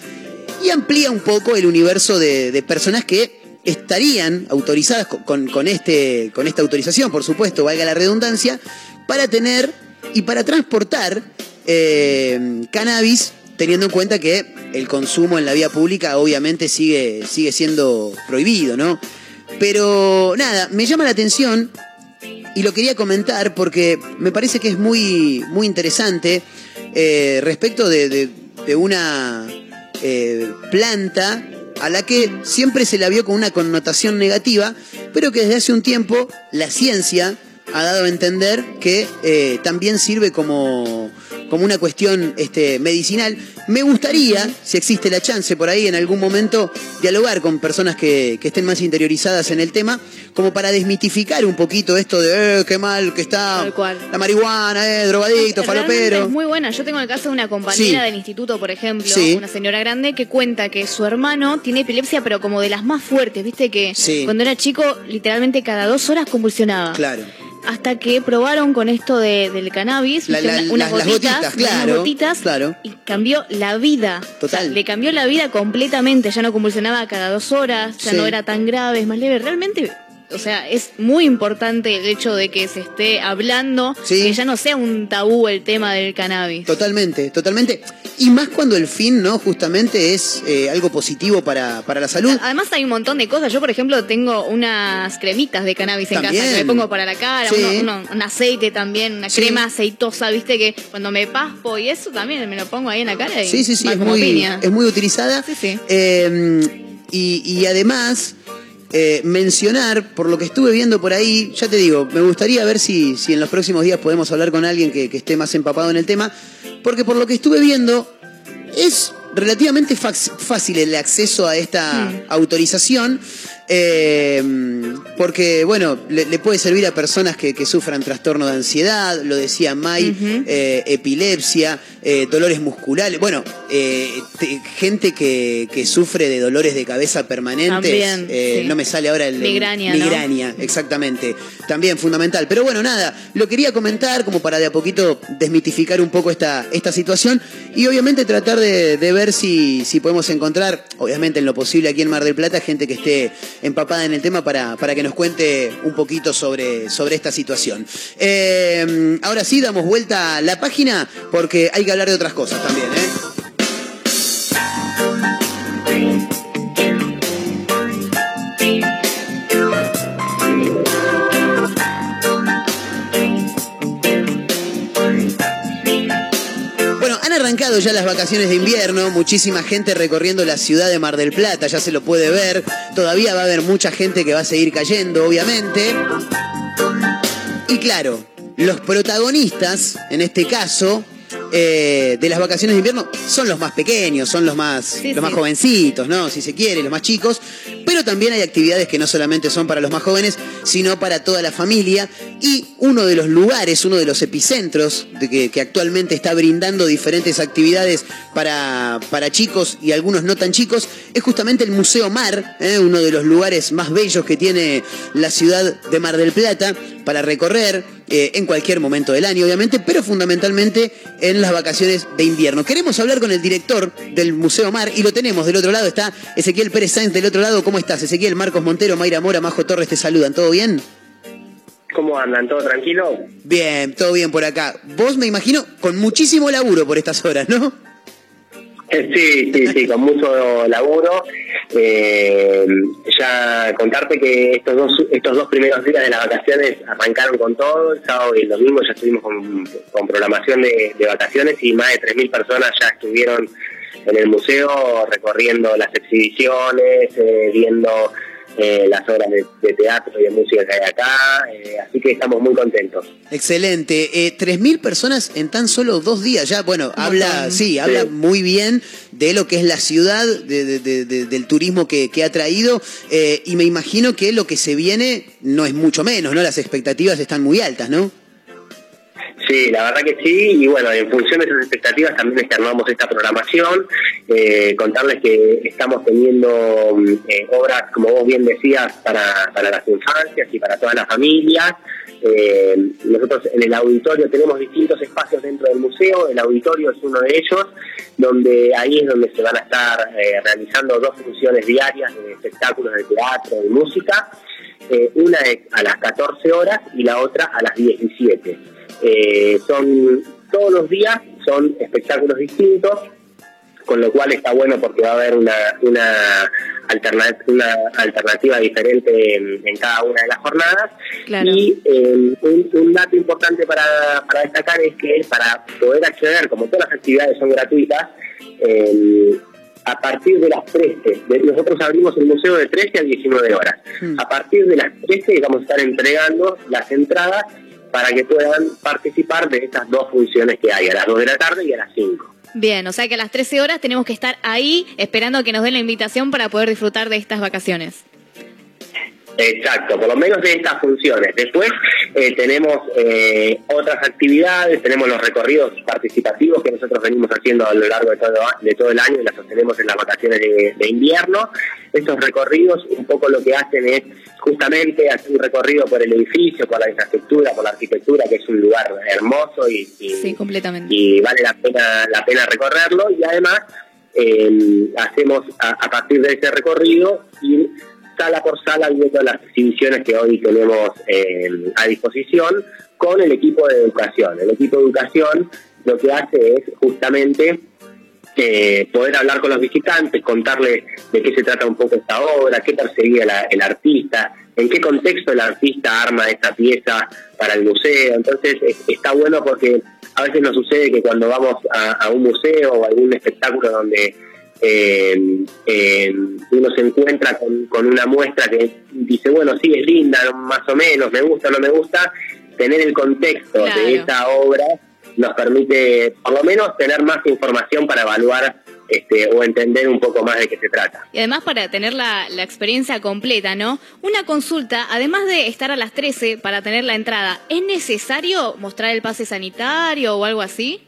y amplía un poco el universo de, personas que estarían autorizadas con- con este, con esta autorización, por supuesto, valga la redundancia, para tener y para transportar eh, cannabis, teniendo en cuenta que el consumo en la vía pública obviamente sigue, sigue siendo prohibido, ¿no? Pero nada, me llama la atención y lo quería comentar porque me parece que es muy, muy interesante eh, respecto de, de- de una eh, planta a la que siempre se la vio con una connotación negativa, pero que desde hace un tiempo la ciencia ha dado a entender que eh, también sirve como, como una cuestión este, medicinal. Me gustaría, si existe la chance por ahí en algún momento, dialogar con personas que, que estén más interiorizadas en el tema, como para desmitificar un poquito esto de, eh, qué mal que está Tal cual. la marihuana, eh, drogadicto, Realmente falopero. Es muy buena. Yo tengo el caso de una compañera Sí. del instituto, por ejemplo, Sí. una señora grande, que cuenta que su hermano tiene epilepsia, pero como de las más fuertes, viste que Sí. cuando era chico, literalmente cada dos horas convulsionaba. Claro. Hasta que probaron con esto de- del cannabis, La- la- unas las- las gotitas, gotitas, unas claro, gotitas, claro. y cambió la vida. Total. O sea, le cambió la vida completamente, ya no convulsionaba cada dos horas, ya Sí. no era tan grave, es más leve. Realmente, o sea, es muy importante el hecho de que se esté hablando, Sí. que ya no sea un tabú el tema del cannabis. Totalmente, totalmente. Y más cuando el fin, ¿no? Justamente es eh, algo positivo para, para la salud. Además hay un montón de cosas. Yo, por ejemplo, tengo unas cremitas de cannabis en También. casa que me pongo para la cara, Sí. uno- uno- un aceite también, una Sí. crema aceitosa, viste que cuando me paspo y eso también me lo pongo ahí en la cara y Sí, sí, sí, es muy, piña. es muy utilizada. Sí, sí. Eh, y, y además, eh, mencionar, por lo que estuve viendo por ahí, ya te digo, me gustaría ver si, si en los próximos días podemos hablar con alguien que, que esté más empapado en el tema, porque por lo que estuve viendo, es relativamente fácil el acceso a esta autorización. Eh, porque, bueno, le, le puede servir a personas que, que sufran trastorno de ansiedad, lo decía May, eh, epilepsia, eh, dolores musculares, bueno, eh, te- gente que, que sufre de dolores de cabeza permanentes, También, sí. no me sale ahora el... el- Migraña, ¿no? Migraña, exactamente, también fundamental. Pero bueno, nada, lo quería comentar como para de a poquito desmitificar un poco esta, esta situación y obviamente tratar de, de ver si, si podemos encontrar, obviamente en lo posible aquí en Mar del Plata, gente que esté empapada en el tema para, para que nos cuente un poquito sobre, sobre esta situación. Eh, ahora sí, damos vuelta a la página porque hay que hablar de otras cosas también. ¿eh? Arrancado ya las vacaciones de invierno, muchísima gente recorriendo la ciudad de Mar del Plata, ya se lo puede ver, todavía va a haber mucha gente que va a seguir cayendo, obviamente. Y claro, los protagonistas, en este caso, eh, de las vacaciones de invierno son los más pequeños, son los más, Sí, los más jovencitos, ¿no? Si se quiere, los más chicos. Pero también hay actividades que no solamente son para los más jóvenes, sino para toda la familia. Y uno de los lugares, uno de los epicentros de que, actualmente está brindando diferentes actividades para, para chicos y algunos no tan chicos, es justamente el Museo Mar, ¿eh? uno de los lugares más bellos que tiene la ciudad de Mar del Plata para recorrer eh, en cualquier momento del año, obviamente, pero fundamentalmente en las vacaciones de invierno. Queremos hablar con el director del Museo Mar y lo tenemos del otro lado, está Ezequiel Pérez Sáenz del otro lado. ¿Cómo estás, Ezequiel? Marcos Montero, Mayra Mora, Majo Torres te saludan. ¿Todo bien? ¿Cómo andan? ¿Todo tranquilo? Bien, todo bien por acá. Vos me imagino con muchísimo laburo por estas horas, ¿no? Eh, Sí, sí, sí, con mucho laburo. Eh, ya contarte que estos dos, estos dos primeros días de las vacaciones arrancaron con todo. El sábado y el domingo ya estuvimos con, con programación de, de vacaciones y más de 3.000 personas ya estuvieron en el museo recorriendo las exhibiciones, eh, viendo eh, las obras de, de teatro y de música que hay acá. eh, así que estamos muy contentos. Excelente. Eh, 3.000 personas en tan solo dos días. Ya, bueno, habla, sí, habla muy bien de lo que es la ciudad, de- de- de- de- del turismo que, que ha traído. eh, y me imagino que lo que se viene no es mucho menos, ¿no? Las expectativas están muy altas, ¿no? Sí, la verdad que sí, y bueno, en función de esas expectativas también armamos esta programación, eh, contarles que estamos teniendo mm, eh, obras, como vos bien decías, para, para las infancias y para todas las familias. Eh, nosotros en el auditorio tenemos distintos espacios dentro del museo, el auditorio es uno de ellos, donde ahí es donde se van a estar realizando dos funciones diarias de espectáculos de teatro y música, una es a las 14 horas y la otra a las 17. Eh, son todos los días son espectáculos distintos con lo cual está bueno porque va a haber una una, alterna- una alternativa diferente en, en cada una de las jornadas Claro. y eh, un, un dato importante para, para destacar es que para poder acceder como todas las actividades son gratuitas eh, a partir de las 13, de- nosotros abrimos el museo de 13 a 19 horas. Mm. A partir de las 13 vamos a estar entregando las entradas para que puedan participar de estas dos funciones que hay, a las 2 de la tarde y a las 5. Bien, o sea que a las 13 horas tenemos que estar ahí esperando que nos den la invitación para poder disfrutar de estas vacaciones. Exacto, por lo menos de estas funciones. Después eh, tenemos eh, otras actividades, tenemos los recorridos participativos que nosotros venimos haciendo a lo largo de todo, de todo el año y las sostenemos en las vacaciones de, de invierno. Estos recorridos un poco lo que hacen es justamente hacer un recorrido por el edificio, por la infraestructura, por la arquitectura, que es un lugar hermoso y, y- Sí, completamente. y vale la pena, la pena recorrerlo y además eh, hacemos a, a partir de ese recorrido ir sala por sala viendo las exhibiciones que hoy tenemos eh, a disposición con el equipo de educación. El equipo de educación lo que hace es justamente eh, poder hablar con los visitantes, contarles de qué se trata un poco esta obra, qué perseguía la- el artista, en qué contexto el artista arma esta pieza para el museo. Entonces es- está bueno porque a veces nos sucede que cuando vamos a, a un museo o a algún espectáculo donde eh, eh, uno se encuentra con, con una muestra que dice, bueno, sí, es linda, más o menos, me gusta, no me gusta, tener el contexto Claro. de esa obra nos permite, por lo menos, tener más información para evaluar este, o entender un poco más de qué se trata. Y además para tener la, la experiencia completa, ¿no? Una consulta, además de estar a las 13 para tener la entrada, ¿es necesario mostrar el pase sanitario o algo así?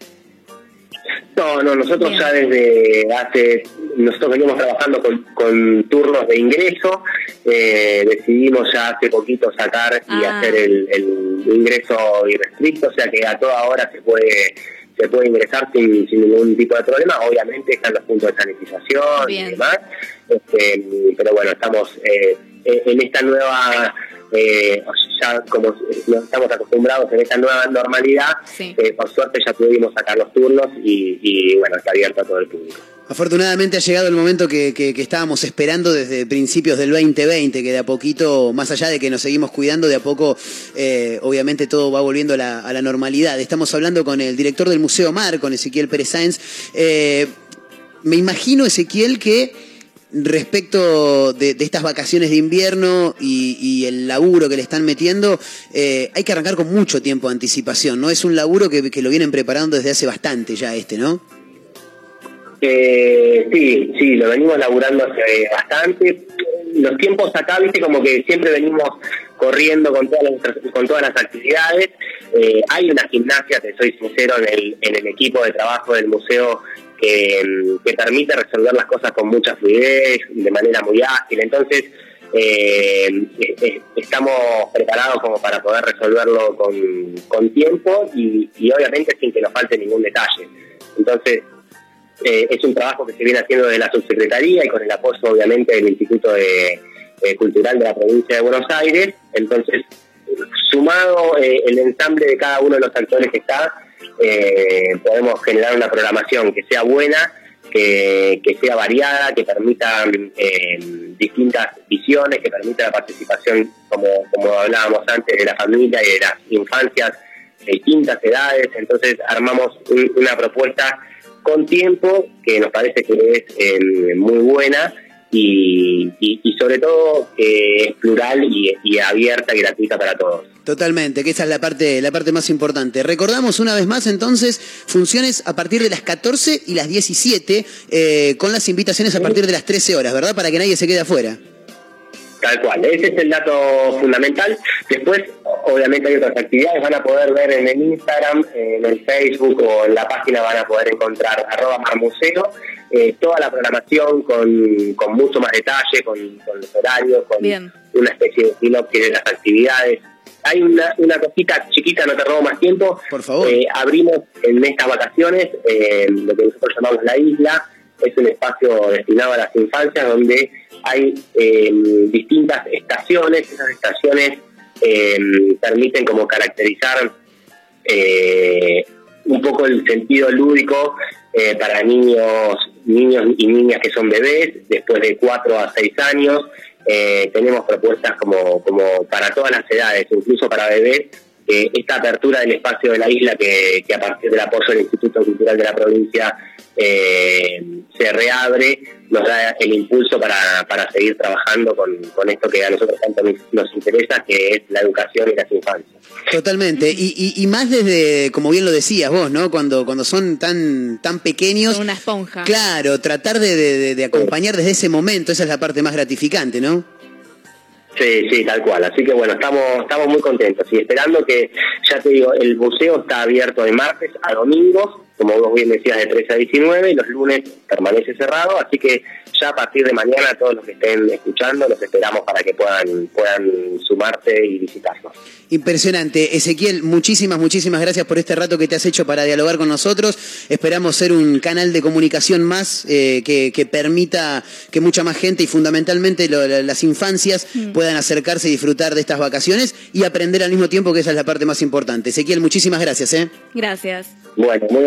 No, no, nosotros Bien. ya desde hace, nosotros venimos trabajando con, con turnos de ingreso, eh, decidimos ya hace poquito sacar y Ah. hacer el, el ingreso irrestricto, o sea que a toda hora se puede se puede ingresar sin, sin ningún tipo de problema, obviamente están los puntos de sanitización Bien. y demás, este, pero bueno, estamos eh, en esta nueva... eh, ya como no estamos acostumbrados en esta nueva normalidad, Sí. eh, por suerte ya pudimos sacar los turnos y, y, bueno, está abierto a todo el público. Afortunadamente ha llegado el momento que, que- que estábamos esperando desde principios del 2020, que de a poquito, más allá de que nos seguimos cuidando, de a poco, eh, obviamente todo va volviendo a la, a la normalidad. Estamos hablando con el director del Museo Mar, con Ezequiel Pérez Sáenz. Eh, me imagino, Ezequiel, que respecto de, estas vacaciones de invierno y, el laburo que le están metiendo, eh, hay que arrancar con mucho tiempo de anticipación, ¿no? Es un laburo que, que lo vienen preparando desde hace bastante ya este, ¿no? Eh, sí, sí, lo venimos laburando hace bastante. Los tiempos acá, viste, como que siempre venimos corriendo con todas las, con todas las actividades. Eh, hay una gimnasia, te soy sincero, en el, en el equipo de trabajo del museo que, permite resolver las cosas con mucha fluidez, de manera muy ágil. Entonces, eh, eh, eh, estamos preparados como para poder resolverlo con, con tiempo y, y obviamente sin que nos falte ningún detalle. Entonces, eh, es un trabajo que se viene haciendo desde la subsecretaría y con el apoyo obviamente del Instituto de- Cultural de la provincia de Buenos Aires. Entonces, sumado el ensamble de cada uno de los actores que está, eh, podemos generar una programación que sea buena, que, que sea variada, que permita eh, distintas visiones, que permita la participación, como, como hablábamos antes, de la familia y de las infancias de distintas edades. Entonces, armamos un- una propuesta con tiempo que nos parece que es eh, muy buena y, y- y sobre todo que es plural y, y abierta y gratuita para todos. Totalmente, que esa es la parte, la parte más importante. Recordamos una vez más entonces funciones a partir de las 14 y las 17, eh, con las invitaciones a partir de las 13 horas, ¿verdad? Para que nadie se quede afuera. Tal cual, ese es el dato fundamental. Después, obviamente hay otras actividades, van a poder ver en el Instagram, en el Facebook o en la página van a poder encontrar arroba marmuseo, eh, toda la programación con, con mucho más detalle, con, con los horarios, con Bien. una especie de sinopsis de las actividades. Hay una, una cosita chiquita, no te robo más tiempo. Por favor. Eh, abrimos en estas vacaciones eh, lo que nosotros llamamos la isla, es un espacio destinado a las infancias donde hay eh, distintas estaciones, esas estaciones eh, permiten como caracterizar eh, un poco el sentido lúdico eh, para niños, niños y niñas que son bebés, después de 4 a 6 años. Eh, tenemos propuestas como, como para todas las edades, incluso para bebés. Esta apertura del espacio de la isla que, que a partir del apoyo del Instituto Cultural de la provincia eh, se reabre, nos da el impulso para, para seguir trabajando con, con esto que a nosotros tanto nos, interesa, que es la educación y las infancias. Totalmente. Y, y- y más desde, como bien lo decías vos, ¿no? Cuando, cuando son tan, tan pequeños. Son una esponja. Claro, tratar de, de- de- de acompañar desde ese momento, esa es la parte más gratificante, ¿no? Sí, sí, tal cual. Así que bueno, estamos, estamos muy contentos y esperando que, ya te digo, el museo está abierto de martes a domingos, como vos bien decías, de 13 a 19 y los lunes permanece cerrado. Así que ya a partir de mañana todos los que estén escuchando los esperamos para que puedan, puedan sumarse y visitarnos. Impresionante. Ezequiel, muchísimas, muchísimas gracias por este rato que te has hecho para dialogar con nosotros. Esperamos ser un canal de comunicación más eh, que, que permita que mucha más gente y fundamentalmente lo- la- las infancias puedan acercarse y disfrutar de estas vacaciones y aprender al mismo tiempo, que esa es la parte más importante. Ezequiel, muchísimas gracias. ¿eh? Gracias. Bueno, muy-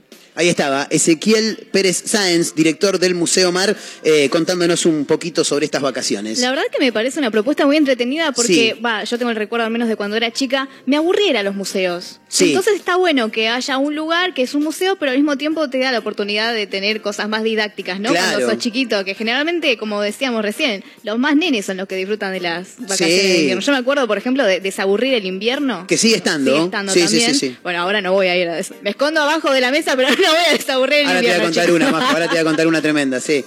Ahí estaba, Ezequiel Pérez Sáenz, director del Museo Mar, eh, contándonos un poquito sobre estas vacaciones. La verdad que me parece una propuesta muy entretenida porque, Sí. va, yo tengo el recuerdo al menos de cuando era chica, me aburriera los museos. Sí. Entonces está bueno que haya un lugar que es un museo, pero al mismo tiempo te da la oportunidad de tener cosas más didácticas, ¿no? Claro. Cuando sos chiquito, que generalmente, como decíamos recién, los más nenes son los que disfrutan de las vacaciones Sí. de invierno. Yo me acuerdo, por ejemplo, de desaburrir el invierno. Que sigue estando. Sigue estando también. sí, sí, sí. Bueno, ahora no voy a ir a eso. Me escondo abajo de la mesa, pero [laughs] no voy a desaburrir el Ahora te voy a contar chicos. una, Majo, ahora te voy a contar una [laughs] tremenda, sí.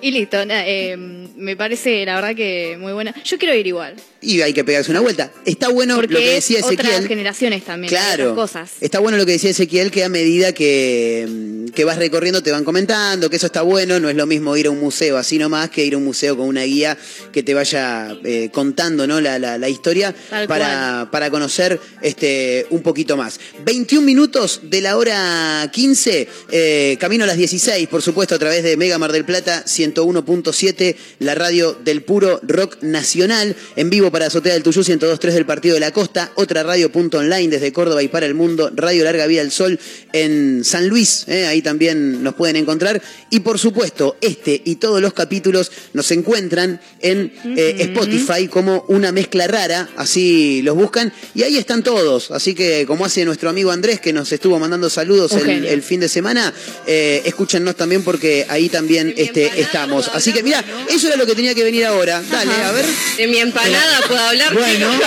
Y listo, na- eh, me parece la verdad que muy buena. Yo quiero ir igual. Y hay que pegarse una vuelta. Está bueno Porque lo que decía otras Ezequiel. generaciones también, Claro. otras cosas. Está bueno lo que decía Ezequiel, que a medida que, mm, que vas recorriendo te van comentando, que eso está bueno, no es lo mismo ir a un museo así nomás que ir a un museo con una guía que te vaya eh, contando ¿no? la, la- la historia para, para conocer este, un poquito más. 21 minutos de la hora 15, eh, camino a las 16, por supuesto, a través de Mega Mar del Plata 101.7, la radio del puro rock nacional, en vivo para Azotea del Tuyú 102.3 del Partido de la Costa, otra radio punto online desde Córdoba y para el mundo, Radio Larga Vida del Sol en San Luis, eh, ahí también nos pueden encontrar. Y por supuesto, este y todos los capítulos nos encuentran en eh, Spotify como una mezcla rara, así los buscan, y ahí están todos. Así que, como hace nuestro amigo Andrés, que nos estuvo mandando saludos el fin de semana, eh, escúchennos también porque ahí también este, estamos. Así que, mira, eso era lo que tenía que venir ahora. Dale, a ver. De mi empanada puedo hablar. Bueno.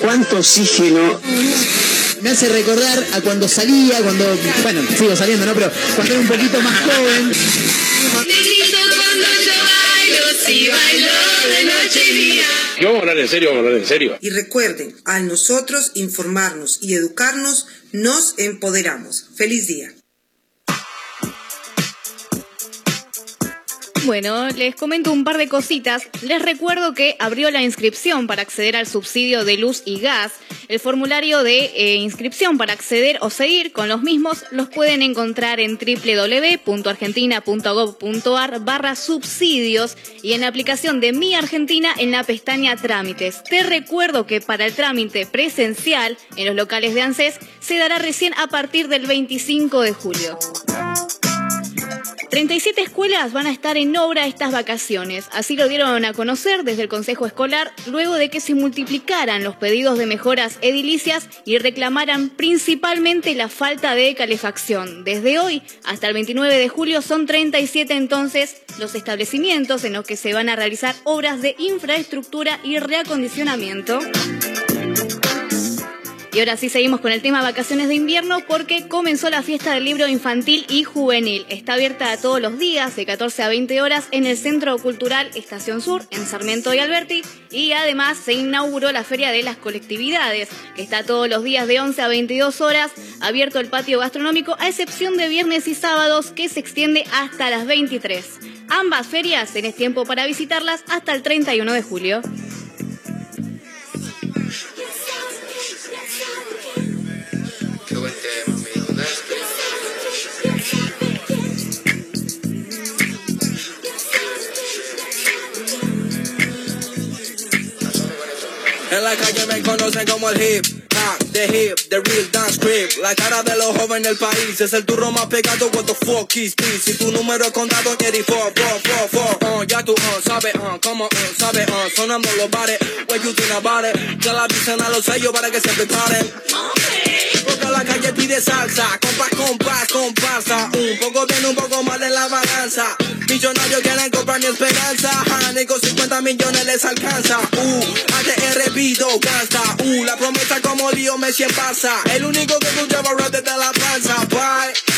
¿Cuánto oxígeno? Me hace recordar a cuando salía, cuando. Bueno, sigo saliendo, ¿no? Pero cuando era un poquito más joven. Y vamos a hablar en serio, vamos a hablar en serio. Y recuerden, al nosotros informarnos y educarnos, nos empoderamos. Feliz día. Bueno, les comento un par de cositas. Les recuerdo que abrió la inscripción para acceder al subsidio de luz y gas. El formulario de eh, inscripción para acceder o seguir con los mismos los pueden encontrar en www.argentina.gov.ar barra subsidios y en la aplicación de Mi Argentina en la pestaña Trámites. Te recuerdo que para el trámite presencial en los locales de ANSES se dará recién a partir del 25 de julio. 37 escuelas van a estar en obra estas vacaciones. Así lo dieron a conocer desde el Consejo Escolar luego de que se multiplicaran los pedidos de mejoras edilicias y reclamaran principalmente la falta de calefacción. Desde hoy hasta el 29 de julio son 37 entonces los establecimientos en los que se van a realizar obras de infraestructura y reacondicionamiento. Y ahora sí seguimos con el tema vacaciones de invierno porque comenzó la fiesta del libro infantil y juvenil. Está abierta todos los días de 14 a 20 horas en el Centro Cultural Estación Sur en Sarmiento y Alberti y además se inauguró la Feria de las Colectividades que está todos los días de 11 a 22 horas abierto el patio gastronómico a excepción de viernes y sábados que se extiende hasta las 23. Ambas ferias tenés tiempo para visitarlas hasta el 31 de julio. Calle me conocen como el hip hop, the hip, the real dance creep. La cara de los jóvenes del país es el turro más pegado. What the fuck is this? Si tu número es contado, Jerry, four, four, four, four. Uh, ya tú, uh, sabes, uh, como, uh, sabes, uh, sonando los bares. What you think about it? Ya la avisan a los sellos para que se preparen. La calle pide salsa, compás, compás, comparsa. Un poco bien, un poco mal en la balanza. Millonarios quieren comprar mi esperanza. Con 50 millones les alcanza. Uh, ATR pido gasta. Uh, la promesa como lío Messi en pasa. El único que escuchaba rap desde la panza. Bye.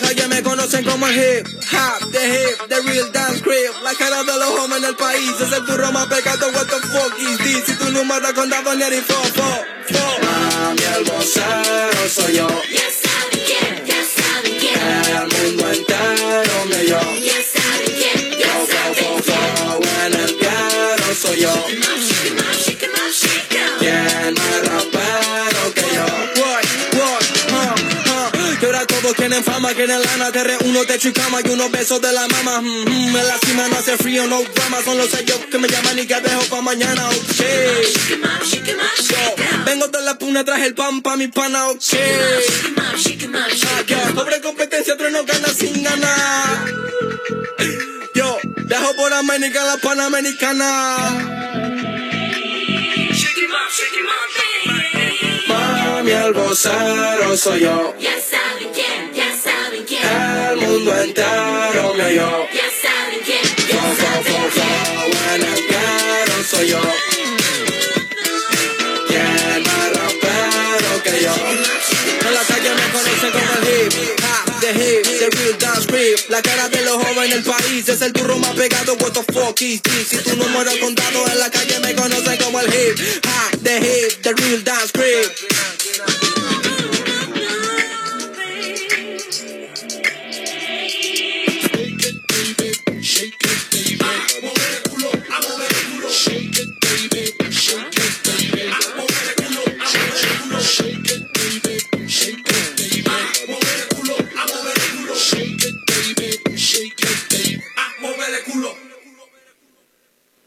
La calle me conocen como el hip hop, the hip, the real dance crib. La cara de los hombres en el país es el turro más pegado. What the fuck is this? Si tu número contado ni el fo, fo, fo. Mami, el vocero soy yo. Ya saben quién, ya saben quién. El mundo entero me yo. Ya saben quién, ya Fo, fo, saben fo, fo. En el piano soy yo. Quieren fama, quieren lana, te reúno, techo y cama y unos besos de la mama. Mm, mm, en la cima no hace frío, no drama, son los sellos que me llaman y que dejo pa' mañana, ok. Yo, vengo de la puna, traje el pan pa' mi pana, ok. Yo, pobre competencia, tres no gana sin ganar. Yo, dejo por América la panamericana. Mami, el vocero soy yo. Ya El mundo entero me oyó. Ya saben quién, fo, saben fo, fo, en el piano soy yo. ¿Quién más rapero que yo? En la calle me conocen como el hip hop, the hip, the real dance creep. La cara de los jóvenes en el país es el turro más pegado. What the fuck is this? Si tu número contado en la calle me conocen como el hip hop, the hip, the real dance creep.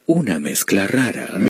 Una mezcla rara.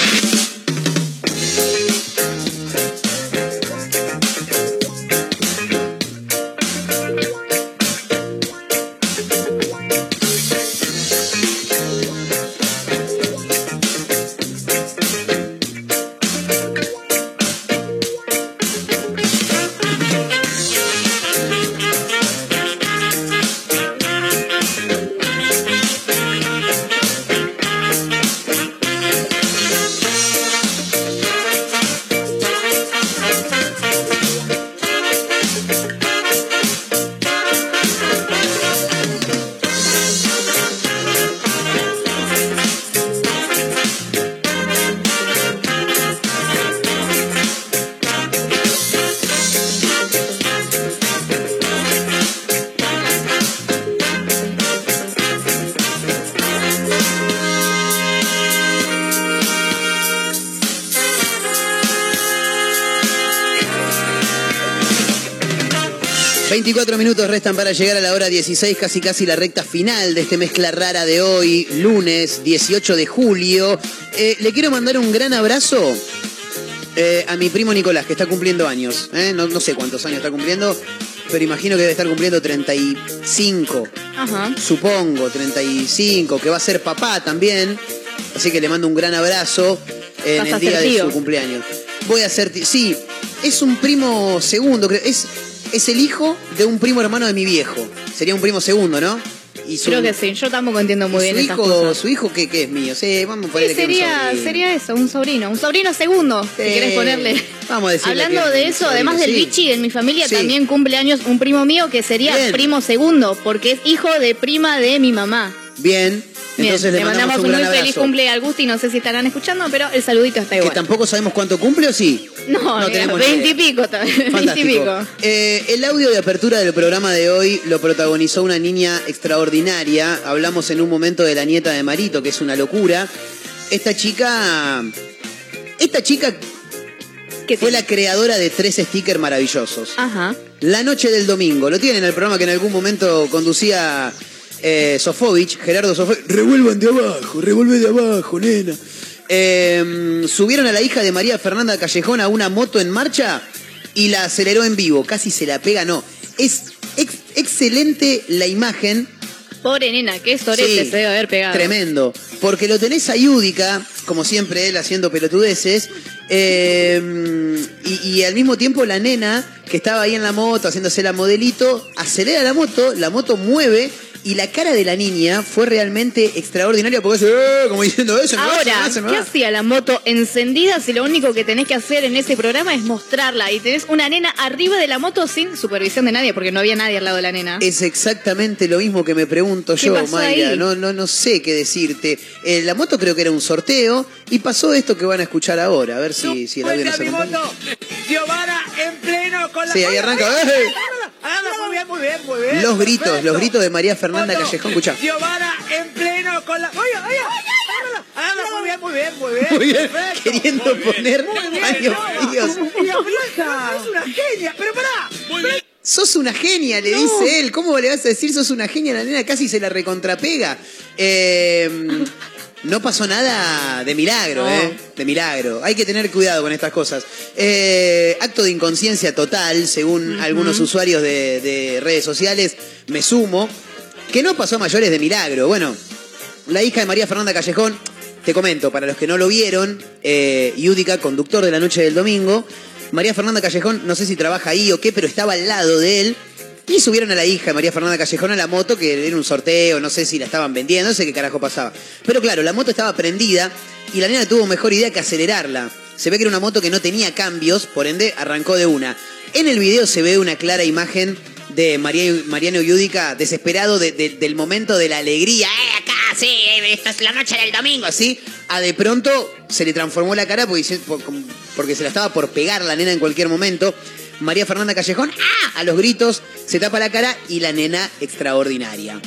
Minutos restan para llegar a la hora 16, casi casi la recta final de este mezcla rara de hoy, lunes 18 de julio. Eh, le quiero mandar un gran abrazo eh, a mi primo Nicolás, que está cumpliendo años. ¿eh? No, no sé cuántos años está cumpliendo, pero imagino que debe estar cumpliendo 35. Ajá. Supongo, 35, que va a ser papá también. Así que le mando un gran abrazo en el día de su cumpleaños. Voy a ser. Sí, es un primo segundo, creo. Es, es el hijo de un primo hermano de mi viejo. Sería un primo segundo, ¿no? Y su- Creo que sí, yo tampoco entiendo muy bien su hijo, cosas. su hijo que, que es mío, sí, vamos a ponerle sería, sería eso, un sobrino. Un sobrino segundo, si querés ponerle. Vamos a decirle Hablando de eso, además del sí. bichi, en mi familia también cumple años un primo mío que sería Bien. primo segundo, porque es hijo de prima de mi mamá. Bien, Bien, entonces le, mandamos, un muy feliz cumple al Gusti, no sé si estarán escuchando, pero el saludito está Que igual. tampoco sabemos cuánto cumple o sí. No, no tenemos ni idea. veintipico también, [laughs] Fantástico. veintipico. Eh, el audio de apertura del programa de hoy lo protagonizó una niña extraordinaria. Hablamos en un momento de la nieta de Marito, que es una locura. Esta chica. Esta chica fue la creadora de tres stickers maravillosos. Ajá. La noche del domingo. Lo tienen en el programa que en algún momento conducía eh, Sofovich, Gerardo Sofovich. Revuelvan de abajo, revuelve de abajo, nena. Eh, subieron a la hija de María Fernanda Callejón a una moto en marcha y la aceleró en vivo. Casi se la pega, no. Es ex- excelente la imagen. Pobre nena, qué sorete Sí, se debe haber pegado. Tremendo. Porque lo tenés a Yudica, como siempre, él haciendo pelotudeces. eh, y, y al mismo tiempo la nena, que estaba ahí en la moto, haciéndose la modelito, acelera la moto, la moto mueve. Y la cara de la niña fue realmente extraordinaria porque hace, "Eh", como diciendo eso. me va, se me Ahora, va, se me ¿qué va". hacía la moto encendida si lo único que tenés que hacer en ese programa es mostrarla y tenés una nena arriba de la moto sin supervisión de nadie porque no había nadie al lado de la nena? Es exactamente lo mismo que me pregunto ¿Qué yo, Mayra. No, no, no sé qué decirte. Eh, la moto creo que era un sorteo y pasó esto que van a escuchar ahora. A ver si, si el audio acompaña. Giovanna en pleno con la. Sí, ahí arranca. ¡Eh! Oye, Anda, muy bien, muy bien, muy bien. Los gritos, perfecto. los gritos de María Fernanda Fondo. Callejón. Escucha. Giovanna en pleno con la. Oye, oye, anda, anda, muy bien, muy bien, muy bien. Muy bien, perfecto. queriendo Muy bien, poner. Y la flaca es una genia, pero pará. Muy bien. Sos una genia, le dice él. ¿Cómo le vas a decir sos una genia? La nena casi se la recontrapega. Eh, no pasó nada de milagro, No. ¿eh? De milagro. Hay que tener cuidado con estas cosas. Eh, acto de inconsciencia total, según algunos usuarios de, de redes sociales, me sumo. Que no pasó a mayores de milagro. Bueno, la hija de María Fernanda Callejón, te comento, para los que no lo vieron, eh, Yudica, conductor de la noche del domingo, María Fernanda Callejón, no sé si trabaja ahí o qué, pero estaba al lado de él. Y subieron a la hija de María Fernanda Callejón a la moto, que era un sorteo, no sé si la estaban vendiendo, no sé qué carajo pasaba. Pero claro, la moto estaba prendida y la nena tuvo mejor idea que acelerarla. Se ve que era una moto que no tenía cambios, por ende arrancó de una. En el video se ve una clara imagen de Mariano Yudica desesperado de- de- del momento de la alegría. ¡Eh, acá, sí! Esta es la noche del domingo, así. A de pronto se le transformó la cara porque, porque se la estaba por pegar la nena en cualquier momento. María Fernanda Callejón, ¡ah! A los gritos, se tapa la cara y la nena extraordinaria.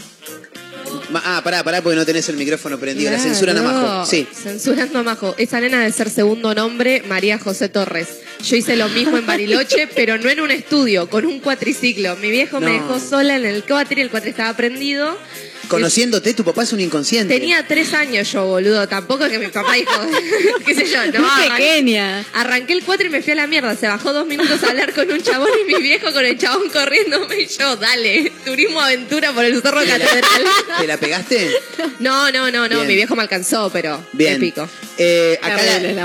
Ah, pará, pará, porque no tenés el micrófono prendido. La Claro. censuran a Majo. Sí. Censurando a Majo. Esa nena debe ser segundo nombre, María José Torres. Yo hice lo mismo en Bariloche, [laughs] pero no en un estudio, con un cuatriciclo. Mi viejo me No. dejó sola en el cuatri, el cuatri estaba prendido. Conociéndote, tu papá es un inconsciente. Tenía tres años yo, boludo. Tampoco es que mi papá dijo, [laughs] qué sé yo, no. Muy pequeña. Arranqué el cuatro y me fui a la mierda. Se bajó dos minutos a hablar con un chabón y mi viejo con el chabón corriéndome y yo, dale, turismo aventura por el Cerro Catedral. [laughs] ¿Te la pegaste? No, no, no, no. Bien. Mi viejo me alcanzó, pero Bien. épico. Eh, acá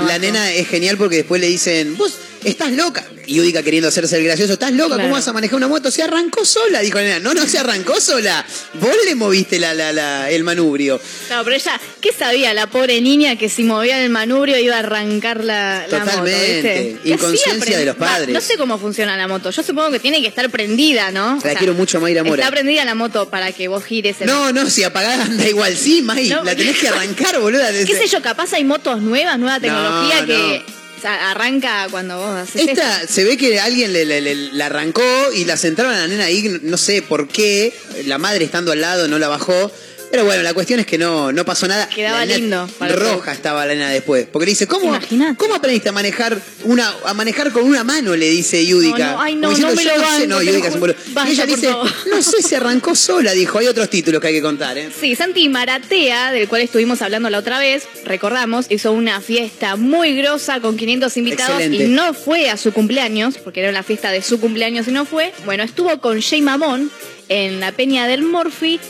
la, nena es genial porque después le dicen, vos estás loca. Y Udica queriendo hacerse el gracioso, estás loca, Claro. ¿cómo vas a manejar una moto? Se arrancó sola, dijo nena. No, no se arrancó sola. Vos le moviste la, la, la- el manubrio. Claro, pero ella, ¿qué sabía la pobre niña que si movía el manubrio iba a arrancar la, moto? Totalmente. ¿Qué Inconsciencia de los Va, padres. no sé cómo funciona la moto. Yo supongo que tiene que estar prendida, ¿no? O La quiero mucho Mayra Mora. Está prendida la moto para que vos gires el No, no, si apagada anda igual. Sí, May, No. la tenés que arrancar, boluda. [laughs] ¿Qué sé yo? Capaz hay motos nuevas, nueva tecnología No, que o sea, arranca cuando vos haces Esta, se ve que alguien le, le- le- la arrancó y la sentaron a la nena ahí, no sé por qué, la madre estando al lado no la bajó. Pero bueno, la cuestión es que no, no pasó nada. Quedaba La lindo para Roja estaba la nena después. Porque le dice, ¿cómo, ¿cómo aprendiste a manejar una, a manejar con una mano? Le dice Yudica. No, no, ay, no, Como no me "Yo lo sé". No, te lo Yudica un. Basta, Y ella dice, favor. no sé, se arrancó sola, dijo. Hay otros títulos que hay que contar, ¿eh? Sí, Santi Maratea, del cual estuvimos hablando la otra vez, recordamos, hizo una fiesta muy grosa con 500 invitados Excelente. y no fue a su cumpleaños, porque era la fiesta de su cumpleaños y no fue. Bueno, estuvo con Jay Mamón en la Peña del Morphy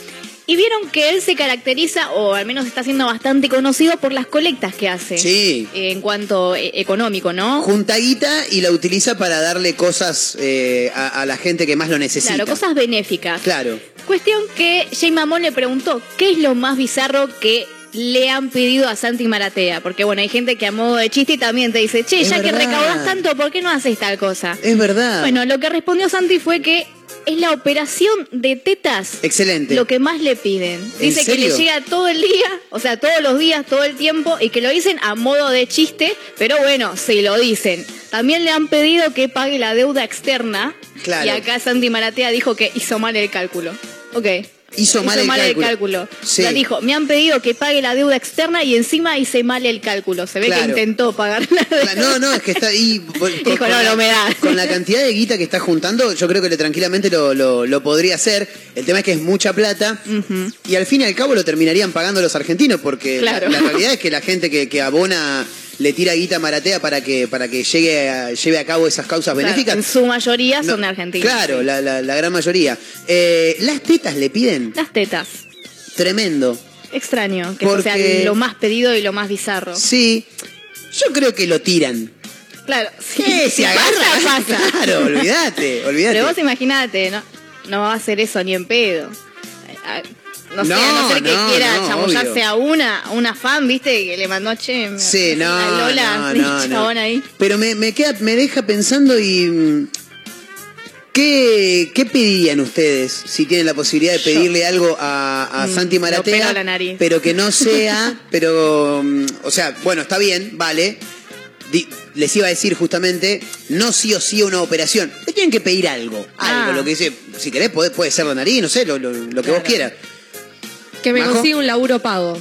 y vieron que él se caracteriza, o al menos está siendo bastante conocido por las colectas que hace. Sí. En cuanto eh, económico, ¿no? Junta guita y la utiliza para darle cosas eh, a, a la gente que más lo necesita. Claro, cosas benéficas. Claro. Cuestión que Jay Mamón le preguntó, ¿qué es lo más bizarro que le han pedido a Santi Maratea? Porque bueno, hay gente que a modo de chiste también te dice, che, Es ya que verdad. recaudás tanto, ¿por qué no haces tal cosa? Es verdad. Bueno, lo que respondió Santi fue que es la operación de tetas Excelente. lo que más le piden. ¿En Dice que le llega todo el día, o sea, todos los días, todo el tiempo, y que lo dicen a modo de chiste, pero bueno, sí lo dicen. También le han pedido que pague la deuda externa. Claro. Y acá Santi Maratea dijo que hizo mal el cálculo. Ok. Hizo mal el cálculo. Sí. Ya dijo, me han pedido que pague la deuda externa y encima hice mal el cálculo. Se ve Claro. que intentó pagar la deuda. No, no, es que está ahí. [laughs] con- Dijo, con no, la- no me da. Con la cantidad de guita que está juntando, yo creo que le tranquilamente lo, lo- lo podría hacer. El tema es que es mucha plata. Y al fin y al cabo lo terminarían pagando los argentinos, porque la- realidad es que la gente que, que abona le tira guita a maratea para que, para que llegue a- lleve a cabo esas causas Claro, benéficas. en su mayoría son No, argentinos. Claro, la, la- la gran mayoría. Eh, las tetas le piden. Las tetas. Tremendo. Extraño, que eso sea Porque- lo más pedido y lo más bizarro. Sí. Yo creo que lo tiran. Claro, sí, ¿Qué? si Se agarra. pasa, pasa. Claro, olvídate, olvídate. Pero vos imaginate, no, no va a hacer eso ni en pedo. No sé, a no ser que no, quiera no, chamullarse obvio. a una, una fan, ¿viste? Que le mandó, che, Sí, no, a Lola, [laughs] no, chabón ahí. Pero me, me queda, me deja pensando y mm, ¿qué, qué pedirían ustedes si tienen la posibilidad de pedirle algo a, a Mm, Santi Maratea, la nariz. pero que no [laughs] sea, pero, mm, o sea, bueno, está bien, vale. Di- les iba a decir justamente, no sí o sí una operación. Le tienen que pedir algo, algo, Ah. lo que dice, si querés puede, puede ser la nariz, no sé, lo, lo- lo que vos quieras. Que me ¿Majo? consiga un laburo pago.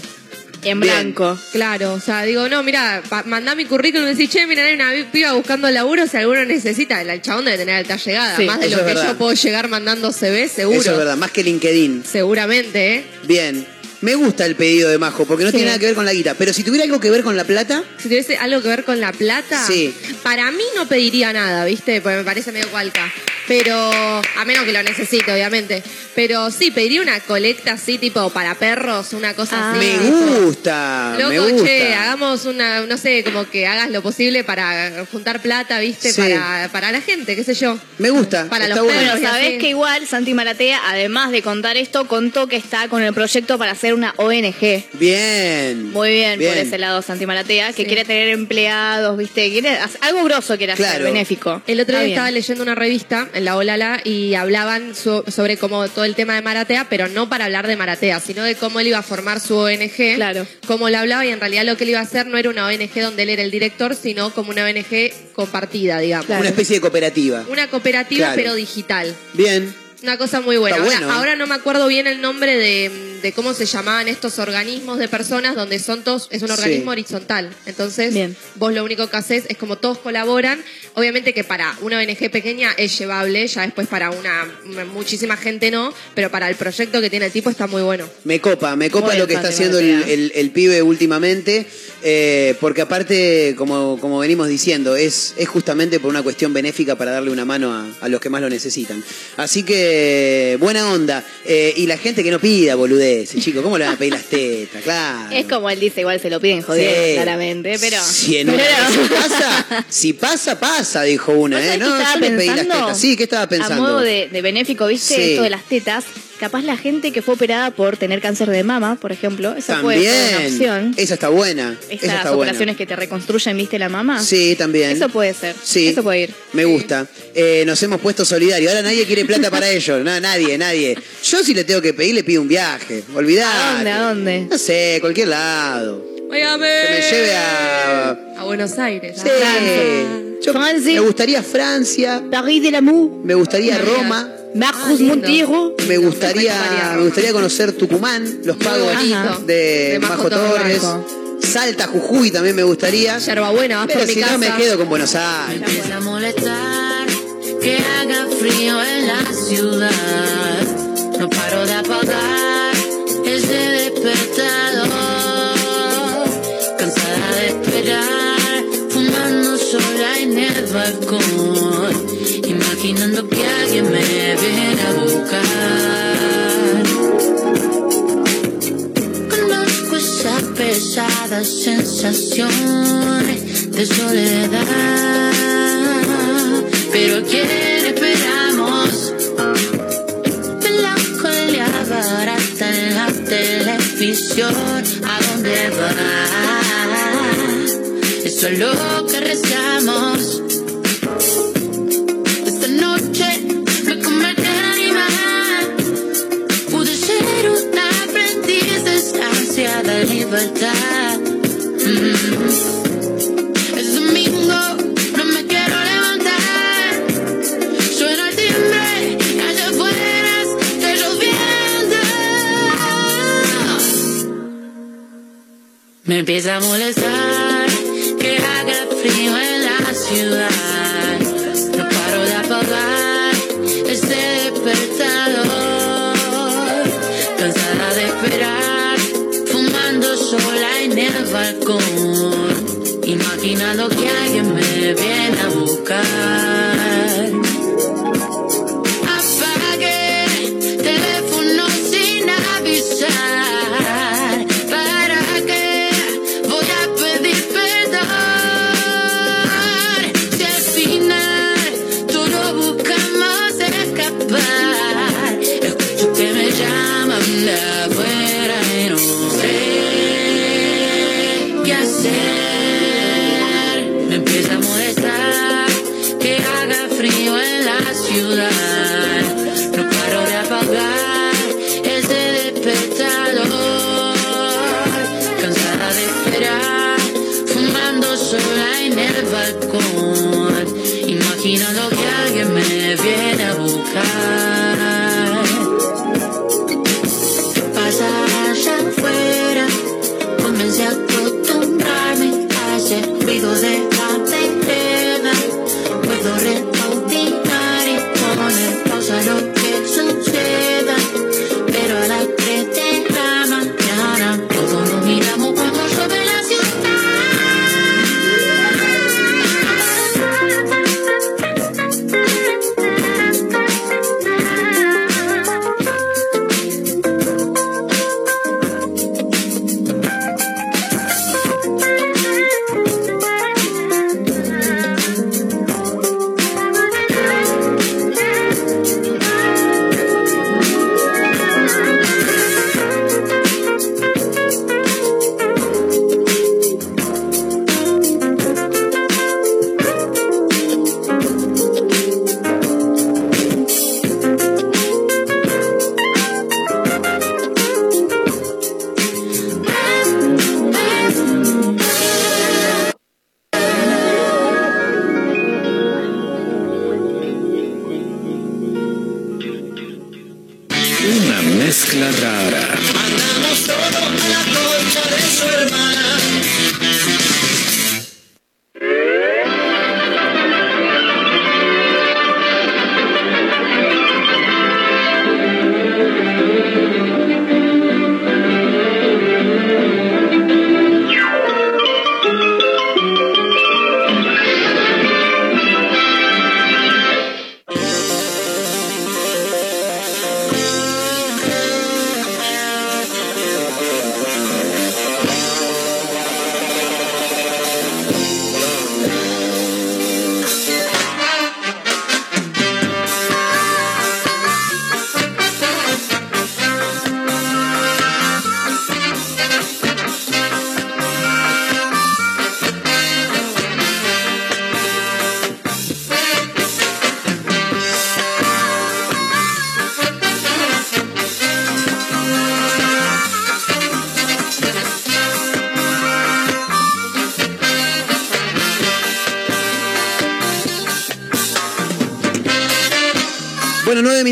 En Bien. blanco. Claro, o sea, digo, no, mira, pa- mandá mi currículum y decís, che, mira, hay una piba buscando laburo, si alguno necesita, el chabón debe tener alta llegada, Sí, más de eso lo es que verdad. yo puedo llegar mandando CV, seguro. Eso es verdad, más que LinkedIn. Seguramente, ¿eh? Bien. Me gusta el pedido de Majo, porque no Sí. tiene nada que ver con la guita. Pero si tuviera algo que ver con la plata, Si tuviese algo que ver con la plata, Sí. para mí no pediría nada, ¿viste? Porque me parece medio cualca. Pero, a menos que lo necesite, obviamente. Pero sí, pediría una colecta así, tipo para perros, una cosa así. me tipo, gusta. me Loco, gusta. che, hagamos una, no sé, como que hagas lo posible para juntar plata, ¿viste? Sí. Para, para la gente, qué sé yo. Me gusta. Para está los bueno. perros. Bueno, sabés que igual Santi Maratea, además de contar esto, contó que está con el proyecto para hacer una ONG. Bien. Muy bien, Bien. por ese lado Santi Maratea, que quiere tener empleados, ¿viste? Quiere algo grosso quiere hacer, Claro. benéfico. El otro día estaba leyendo una revista en la Olala y hablaban so- sobre como todo el tema de Maratea, pero no para hablar de Maratea, sino de cómo él iba a formar su ONG. Claro. Cómo lo hablaba y en realidad lo que él iba a hacer no era una ONG donde él era el director, sino como una ONG compartida, digamos. Una especie de cooperativa. Una cooperativa Claro. pero digital. Bien. Una cosa muy buena. Está Ahora, bueno, ¿eh? ahora no me acuerdo bien el nombre de, de cómo se llamaban estos organismos de personas donde son todos, es un Sí. organismo horizontal. Entonces, vos lo único que haces es como todos colaboran. Obviamente que para una ONG pequeña es llevable, ya después para una muchísima gente no, pero para el proyecto que tiene el tipo está muy bueno. Me copa, me copa Muy lo que está haciendo el, el- el pibe últimamente, eh, porque aparte, como, como venimos diciendo, es, es justamente por una cuestión benéfica para darle una mano a, a los que más lo necesitan. Así que, buena onda. Eh, y la gente que no pida boludeces, chicos, ¿cómo le van a pedir las tetas? Claro. Es como él dice, igual se lo piden jodiendo, Sí. claramente, pero... Si, en una pero- si pasa, si pasa, pasa, dijo una, ¿Vos ¿eh? No, yo le pedí las tetas. Sí, ¿qué estaba pensando? A modo de, de benéfico, ¿viste? Sí. Esto de las tetas. Capaz la gente que fue operada por tener cáncer de mama, por ejemplo, esa puede ser una También. opción. Esa está buena. Esa Estas está buena. operaciones que te reconstruyen, ¿viste la mama? Sí, también. Eso puede ser. Sí. Eso puede ir. Me gusta. Eh, nos hemos puesto solidarios. Ahora nadie quiere plata para ellos. No, nadie, nadie. Yo si le tengo que pedir, le pido un viaje. Olvidate. ¿A dónde? ¿A dónde? No sé, cualquier lado. Óigame. Que me lleve a. A Buenos Aires. Sí. Yo- me gustaría Francia. París de l'amour. Me gustaría Roma. Marcos Montero. Me gustaría, me gustaría conocer Tucumán, los pagos bonito. de, De Majo Torres. Torres. Salta, Jujuy también me gustaría. Yerbabuena, vas Pero por mi si no me casa. quedo con Buenos Aires. Empieza a molestar que haga frío en la ciudad. No paro de apagar ese despertador. Cansada de esperar, fumando sola en el balcón. Imaginando que alguien me viene a buscar. Conozco esa pesada sensación de soledad. Pero ¿a quién esperamos? Melancolía barata en la televisión. ¿A dónde va? Eso es lo que rezamos. Esa ansiada libertad. Mm. Es domingo, no me quiero levantar. Suena el timbre, allá afuera está lloviendo. Me empieza a molestar que haga frío en la ciudad. Balcón. Imaginando que alguien me viene a buscar.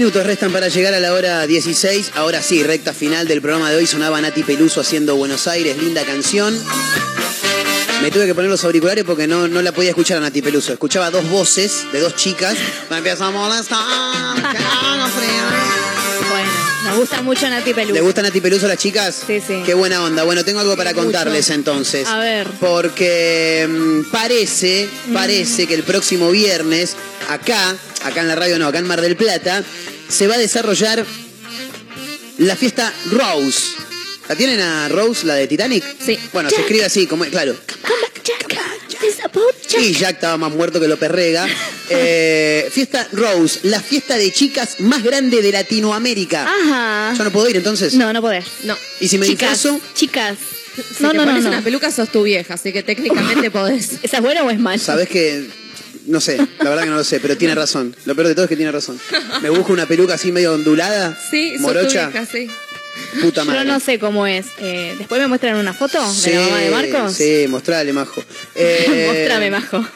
Minutos restan para llegar a la hora 16. Ahora sí, recta final del programa de hoy. Sonaba Nati Peluso haciendo Buenos Aires, linda canción. Me tuve que poner los auriculares porque no, no la podía escuchar a Nati Peluso. Escuchaba dos voces de dos chicas. [laughs] Me empieza a molestar. que haga frío. Bueno, nos gusta mucho Nati Peluso. ¿Le gusta Nati Peluso a las chicas? Sí, sí. Qué buena onda. Bueno, tengo algo para mucho. contarles entonces. A ver. Porque mm, parece, parece que el próximo viernes, acá, acá en la radio no, acá en Mar del Plata, se va a desarrollar la fiesta Rose. ¿La tienen a Rose, la de Titanic? Sí. Bueno, se escribe así, como, claro. Y Jack estaba más muerto que lo perrega. [laughs] Eh, fiesta Rose, la fiesta de chicas más grande de Latinoamérica. Ajá. ¿Yo no puedo ir entonces? No, no podés. No. ¿Y si me Chicas, disfrazo? Chicas. Si no, te no, no, pones no. una peluca sos tu vieja, así que técnicamente [laughs] podés. ¿Esa es buena o es mala? Sabes que. No sé, la verdad que no lo sé, pero tiene razón. Lo peor de todo es que tiene razón. Me busco una peluca así medio ondulada, Sí, morocha, vieja, sí. puta Yo madre. no sé cómo es. Eh, Después me muestran una foto de la mamá de Marcos. Sí, mostrale, majo. [laughs] Eh, Mostrame, Majo.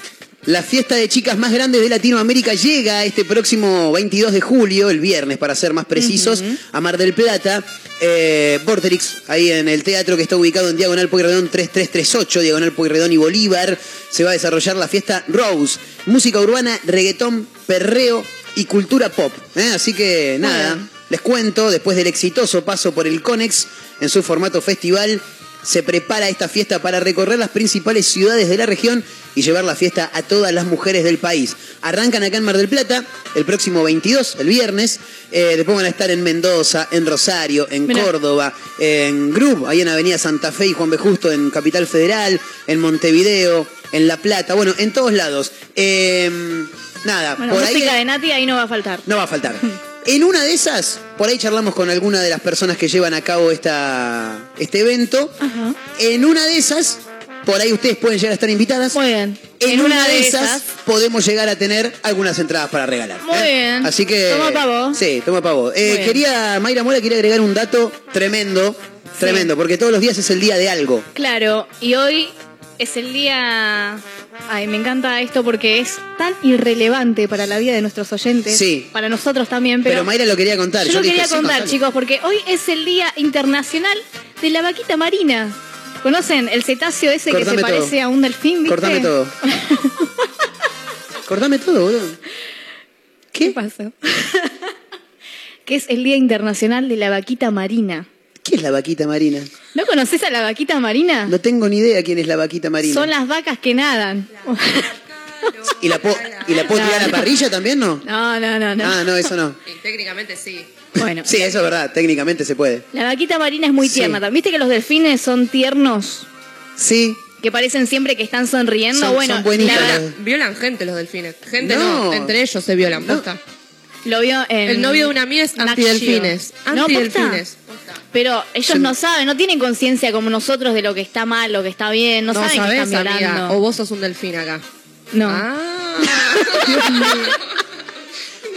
La fiesta de chicas más grande de Latinoamérica llega este próximo 22 de julio, el viernes para ser más precisos, a Mar del Plata. Eh, Vorterix, ahí en el teatro que está ubicado en Diagonal Pueyrredón 3338, Diagonal Pueyrredón y Bolívar, se va a desarrollar la fiesta Rose. Música urbana, reggaetón, perreo y cultura pop. ¿eh? Así que nada, Bueno. les cuento, después del exitoso paso por el Conex en su formato festival, se prepara esta fiesta para recorrer las principales ciudades de la región y llevar la fiesta a todas las mujeres del país. Arrancan acá en Mar del Plata el próximo 22, el viernes. Eh, después van a estar en Mendoza, en Rosario, en Mirá. Córdoba, en Grub, ahí en Avenida Santa Fe y Juan B. Justo, en Capital Federal, en Montevideo, en La Plata, bueno, en todos lados. Eh, nada, Bueno, por ahí música de Nati ahí no va a faltar. no va a faltar. [laughs] En una de esas, por ahí charlamos con alguna de las personas que llevan a cabo esta, este evento. Ajá. En una de esas, por ahí ustedes pueden llegar a estar invitadas. Muy bien. En, una, de esas, podemos llegar a tener algunas entradas para regalar. Muy ¿eh? bien. Así que. Toma pavo. Sí, toma pavo. Eh, Muy quería, Mayra Mora quería agregar un dato tremendo. Tremendo, porque todos los días es el día de algo. Claro, y hoy es el día... Ay, me encanta esto porque es tan irrelevante para la vida de nuestros oyentes. Sí. Para nosotros también, pero... Pero, Mayra lo quería contar. Yo lo dije, quería sí, contar, chicos, porque hoy es el Día Internacional de la Vaquita Marina. ¿Conocen el cetáceo ese que se parece a un delfín? ¿viste? Cortame todo. [laughs] Cortame todo, boludo. ¿Qué pasó? [laughs] que es el Día Internacional de la Vaquita Marina. ¿Qué es la vaquita marina? ¿No conoces a la vaquita marina? No tengo ni idea quién es la vaquita marina. Son las vacas que nadan. ¿Y la, po- ¿Y la puedo No, tirar a la no. parrilla también, no? No, no, no, no. Ah, no, eso no. Y técnicamente sí. Bueno, Sí, eso es verdad, técnicamente se puede. la vaquita marina es muy Sí. tierna. ¿Viste que los delfines son tiernos? Sí. Que parecen siempre que están sonriendo. Son- bueno, son la- Violan gente los delfines. Gente No. no, entre ellos se violan, posta. lo vio en El novio de una mía es antidelfines. Antidelfines. Pero ellos no saben, no tienen conciencia como nosotros de lo que está mal, lo que está bien, no, No, saben que sabés, están amiga. O vos sos un delfín acá. No. Ah. [laughs]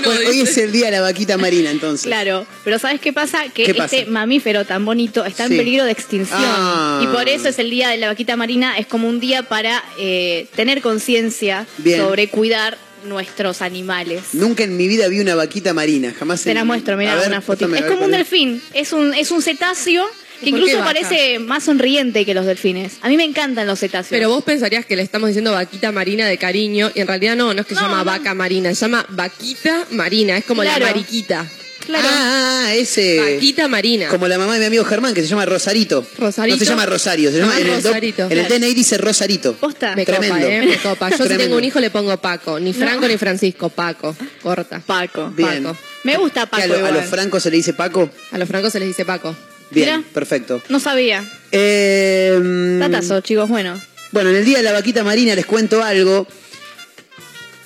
Bueno, hoy es el día de la vaquita marina, entonces. Claro, pero ¿sabes qué pasa? Que ¿Qué pasa? este mamífero tan bonito está Sí. en peligro de extinción. Ah. Y por eso es el día de la vaquita marina, es como un día para eh, tener conciencia sobre cuidar nuestros animales. Nunca en mi vida vi una vaquita marina, jamás. Te en- la muestro, mira una foto. Es como un delfín, es un, es un cetáceo Que ¿Por incluso parece más sonriente que los delfines. A mí me encantan los cetáceos. Pero vos pensarías que le estamos diciendo vaquita marina de cariño y en realidad no, no es que se llama vaca marina, se llama vaquita marina, es como Claro. la mariquita. Claro. Ah, ese. Vaquita marina. Como la mamá de mi amigo Germán, que se llama Rosarito. Rosarito. No se llama Rosario, se llama Ah, en el, doc- Rosarito. en el. DNI dice Rosarito. Posta. Me Tremendo. copa, ¿eh? Me copa. Yo si tengo un hijo le pongo Paco. Ni Franco ni Francisco, Paco. Corta. Paco. Bien. Paco. Me gusta ¿Qué, Paco a, lo- a los francos se le dice Paco? A los francos se les dice Paco. Bien, Mira. perfecto. No sabía. Eh, Tatazo, chicos, bueno. Bueno, en el día de la vaquita marina les cuento algo.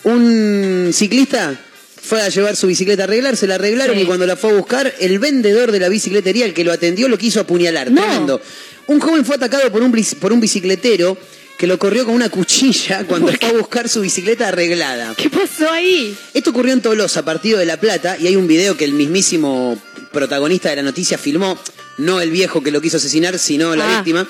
Un ciclista fue a llevar su bicicleta a arreglar, se la arreglaron Sí. y cuando la fue a buscar, el vendedor de la bicicletería, el que lo atendió, lo quiso apuñalar. No. Tremendo. Un joven fue atacado por un, por un bicicletero que lo corrió con una cuchilla cuando fue a buscar su bicicleta arreglada. ¿Qué pasó ahí? Esto ocurrió en Tolosa, partido de La Plata, y hay un video que el mismísimo protagonista de la noticia filmó, no el viejo que lo quiso asesinar, sino la Ah. víctima.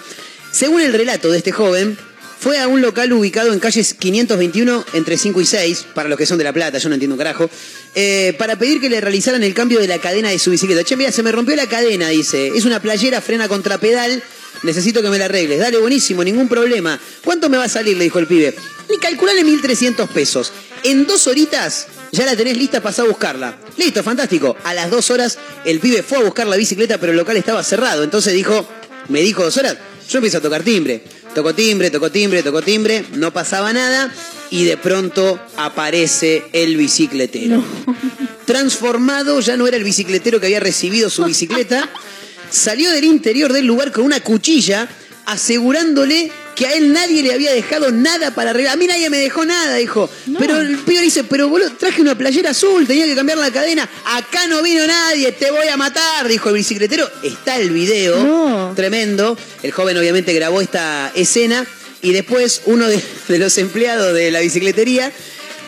Según el relato de este joven, fue a un local ubicado en calles 521 entre 5 y 6, para los que son de La Plata, yo no entiendo un carajo, eh, para pedir que le realizaran el cambio de la cadena de su bicicleta. Che, mira, se me rompió la cadena, dice. Es una playera, frena contra pedal, necesito que me la arregles. Dale, buenísimo, ningún problema. ¿Cuánto me va a salir? Le dijo el pibe. Y calculale 1.300 pesos. En dos horitas ya la tenés lista, pasá a buscarla. Listo, fantástico. A las dos horas el pibe fue a buscar la bicicleta, pero el local estaba cerrado. Entonces dijo, me dijo dos horas, yo empiezo a tocar timbre. Tocó timbre, tocó timbre, tocó timbre, no pasaba nada y de pronto aparece el bicicletero. Transformado, ya no era el bicicletero que había recibido su bicicleta, salió del interior del lugar con una cuchilla asegurándole que a él nadie le había dejado nada para arreglar. A mí nadie me dejó nada, dijo. Pero el pibe dice, pero boludo, traje una playera azul, tenía que cambiar la cadena. Acá no vino nadie, te voy a matar, dijo el bicicletero. Está el video, tremendo. El joven obviamente grabó esta escena y después uno de, de los empleados de la bicicletería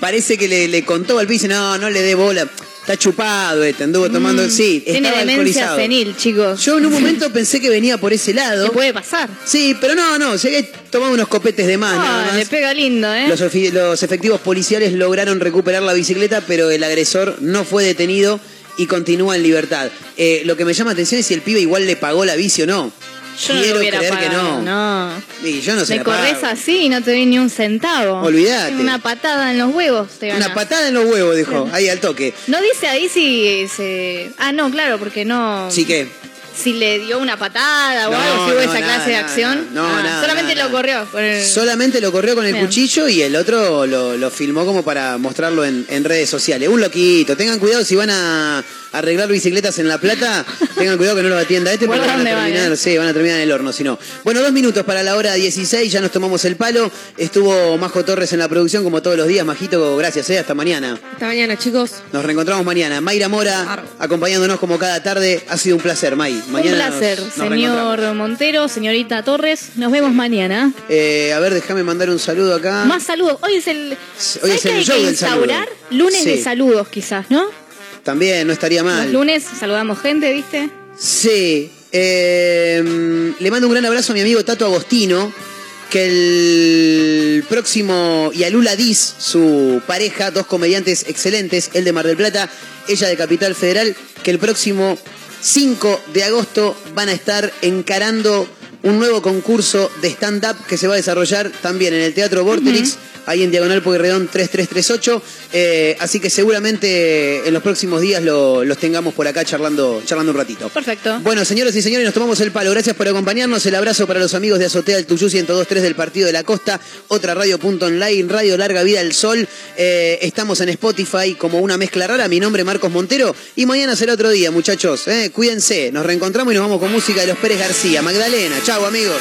parece que le, le contó al pibe, no, no le dé bola. Está chupado este, anduvo tomando, sí, Mm, Tiene estaba demencia alcoholizado. senil, chicos. Yo en un momento pensé que venía por ese lado. [laughs] ¿Qué puede pasar? Sí, pero no, no, había tomado unos copetes de Ah, más. le pega lindo, ¿eh? Los, los efectivos policiales lograron recuperar la bicicleta, pero el agresor no fue detenido y continúa en libertad. Eh, lo que me llama la atención es si el pibe igual le pagó la bici o no. Yo no Quiero hubiera creer que no. no. Y yo no se Me corres así y no te doy ni un centavo. Olvídate. Una patada en los huevos te Una ganas. patada en los huevos, dijo, ahí al toque. No dice ahí si se... Ah, no, claro, porque no... Sí que. Si le dio una patada o No, algo, si hubo no, esa nada, clase de acción. no, Ah, nada, solamente lo corrió. con el- Solamente lo corrió con el Bien. cuchillo y el otro lo, lo filmó como para mostrarlo en, en redes sociales. Un loquito. Tengan cuidado si van a arreglar bicicletas en La Plata. [laughs] tengan cuidado que no lo atienda este porque van a van, terminar, eh. sí, van a terminar en el horno, si no. Bueno, dos minutos para la hora 16, ya nos tomamos el palo. Estuvo Majo Torres en la producción como todos los días. Majito, gracias, eh, hasta mañana. Hasta mañana, chicos. Nos reencontramos mañana. Mayra Mora, acompañándonos como cada tarde. Ha sido un placer, May. Mañana Un placer, nos señor Montero, señorita Torres. Nos vemos mañana. Eh, a ver, déjame mandar un saludo acá. Más saludos. Hoy es el. Hoy ¿sabes es que hay show que del saludo. instaurar lunes de saludos, quizás, ¿no? También, no estaría mal. Los lunes saludamos gente, ¿viste? Sí. eh, le mando un gran abrazo a mi amigo Tato Agostino, que el próximo, y a Lula Diz, su pareja, dos comediantes excelentes, él de Mar del Plata, ella de Capital Federal, que el próximo 5 de agosto van a estar encarando un nuevo concurso de stand-up que se va a desarrollar también en el Teatro Vorterix, ahí en Diagonal Pueyrredón 3338. Eh, así que seguramente en los próximos días lo- los tengamos por acá charlando, charlando un ratito. Perfecto. Bueno, señoras y señores, nos tomamos el palo. Gracias por acompañarnos. El abrazo para los amigos de Azotea del Tuyú 1023 del Partido de la Costa. Otra radio punto online, Radio Larga Vida del Sol. Eh, estamos en Spotify como una mezcla rara. Mi nombre es Marcos Montero. Y mañana será otro día, muchachos. Eh, cuídense. Nos reencontramos y nos vamos con música de los Pérez García. Magdalena. Chau, amigos.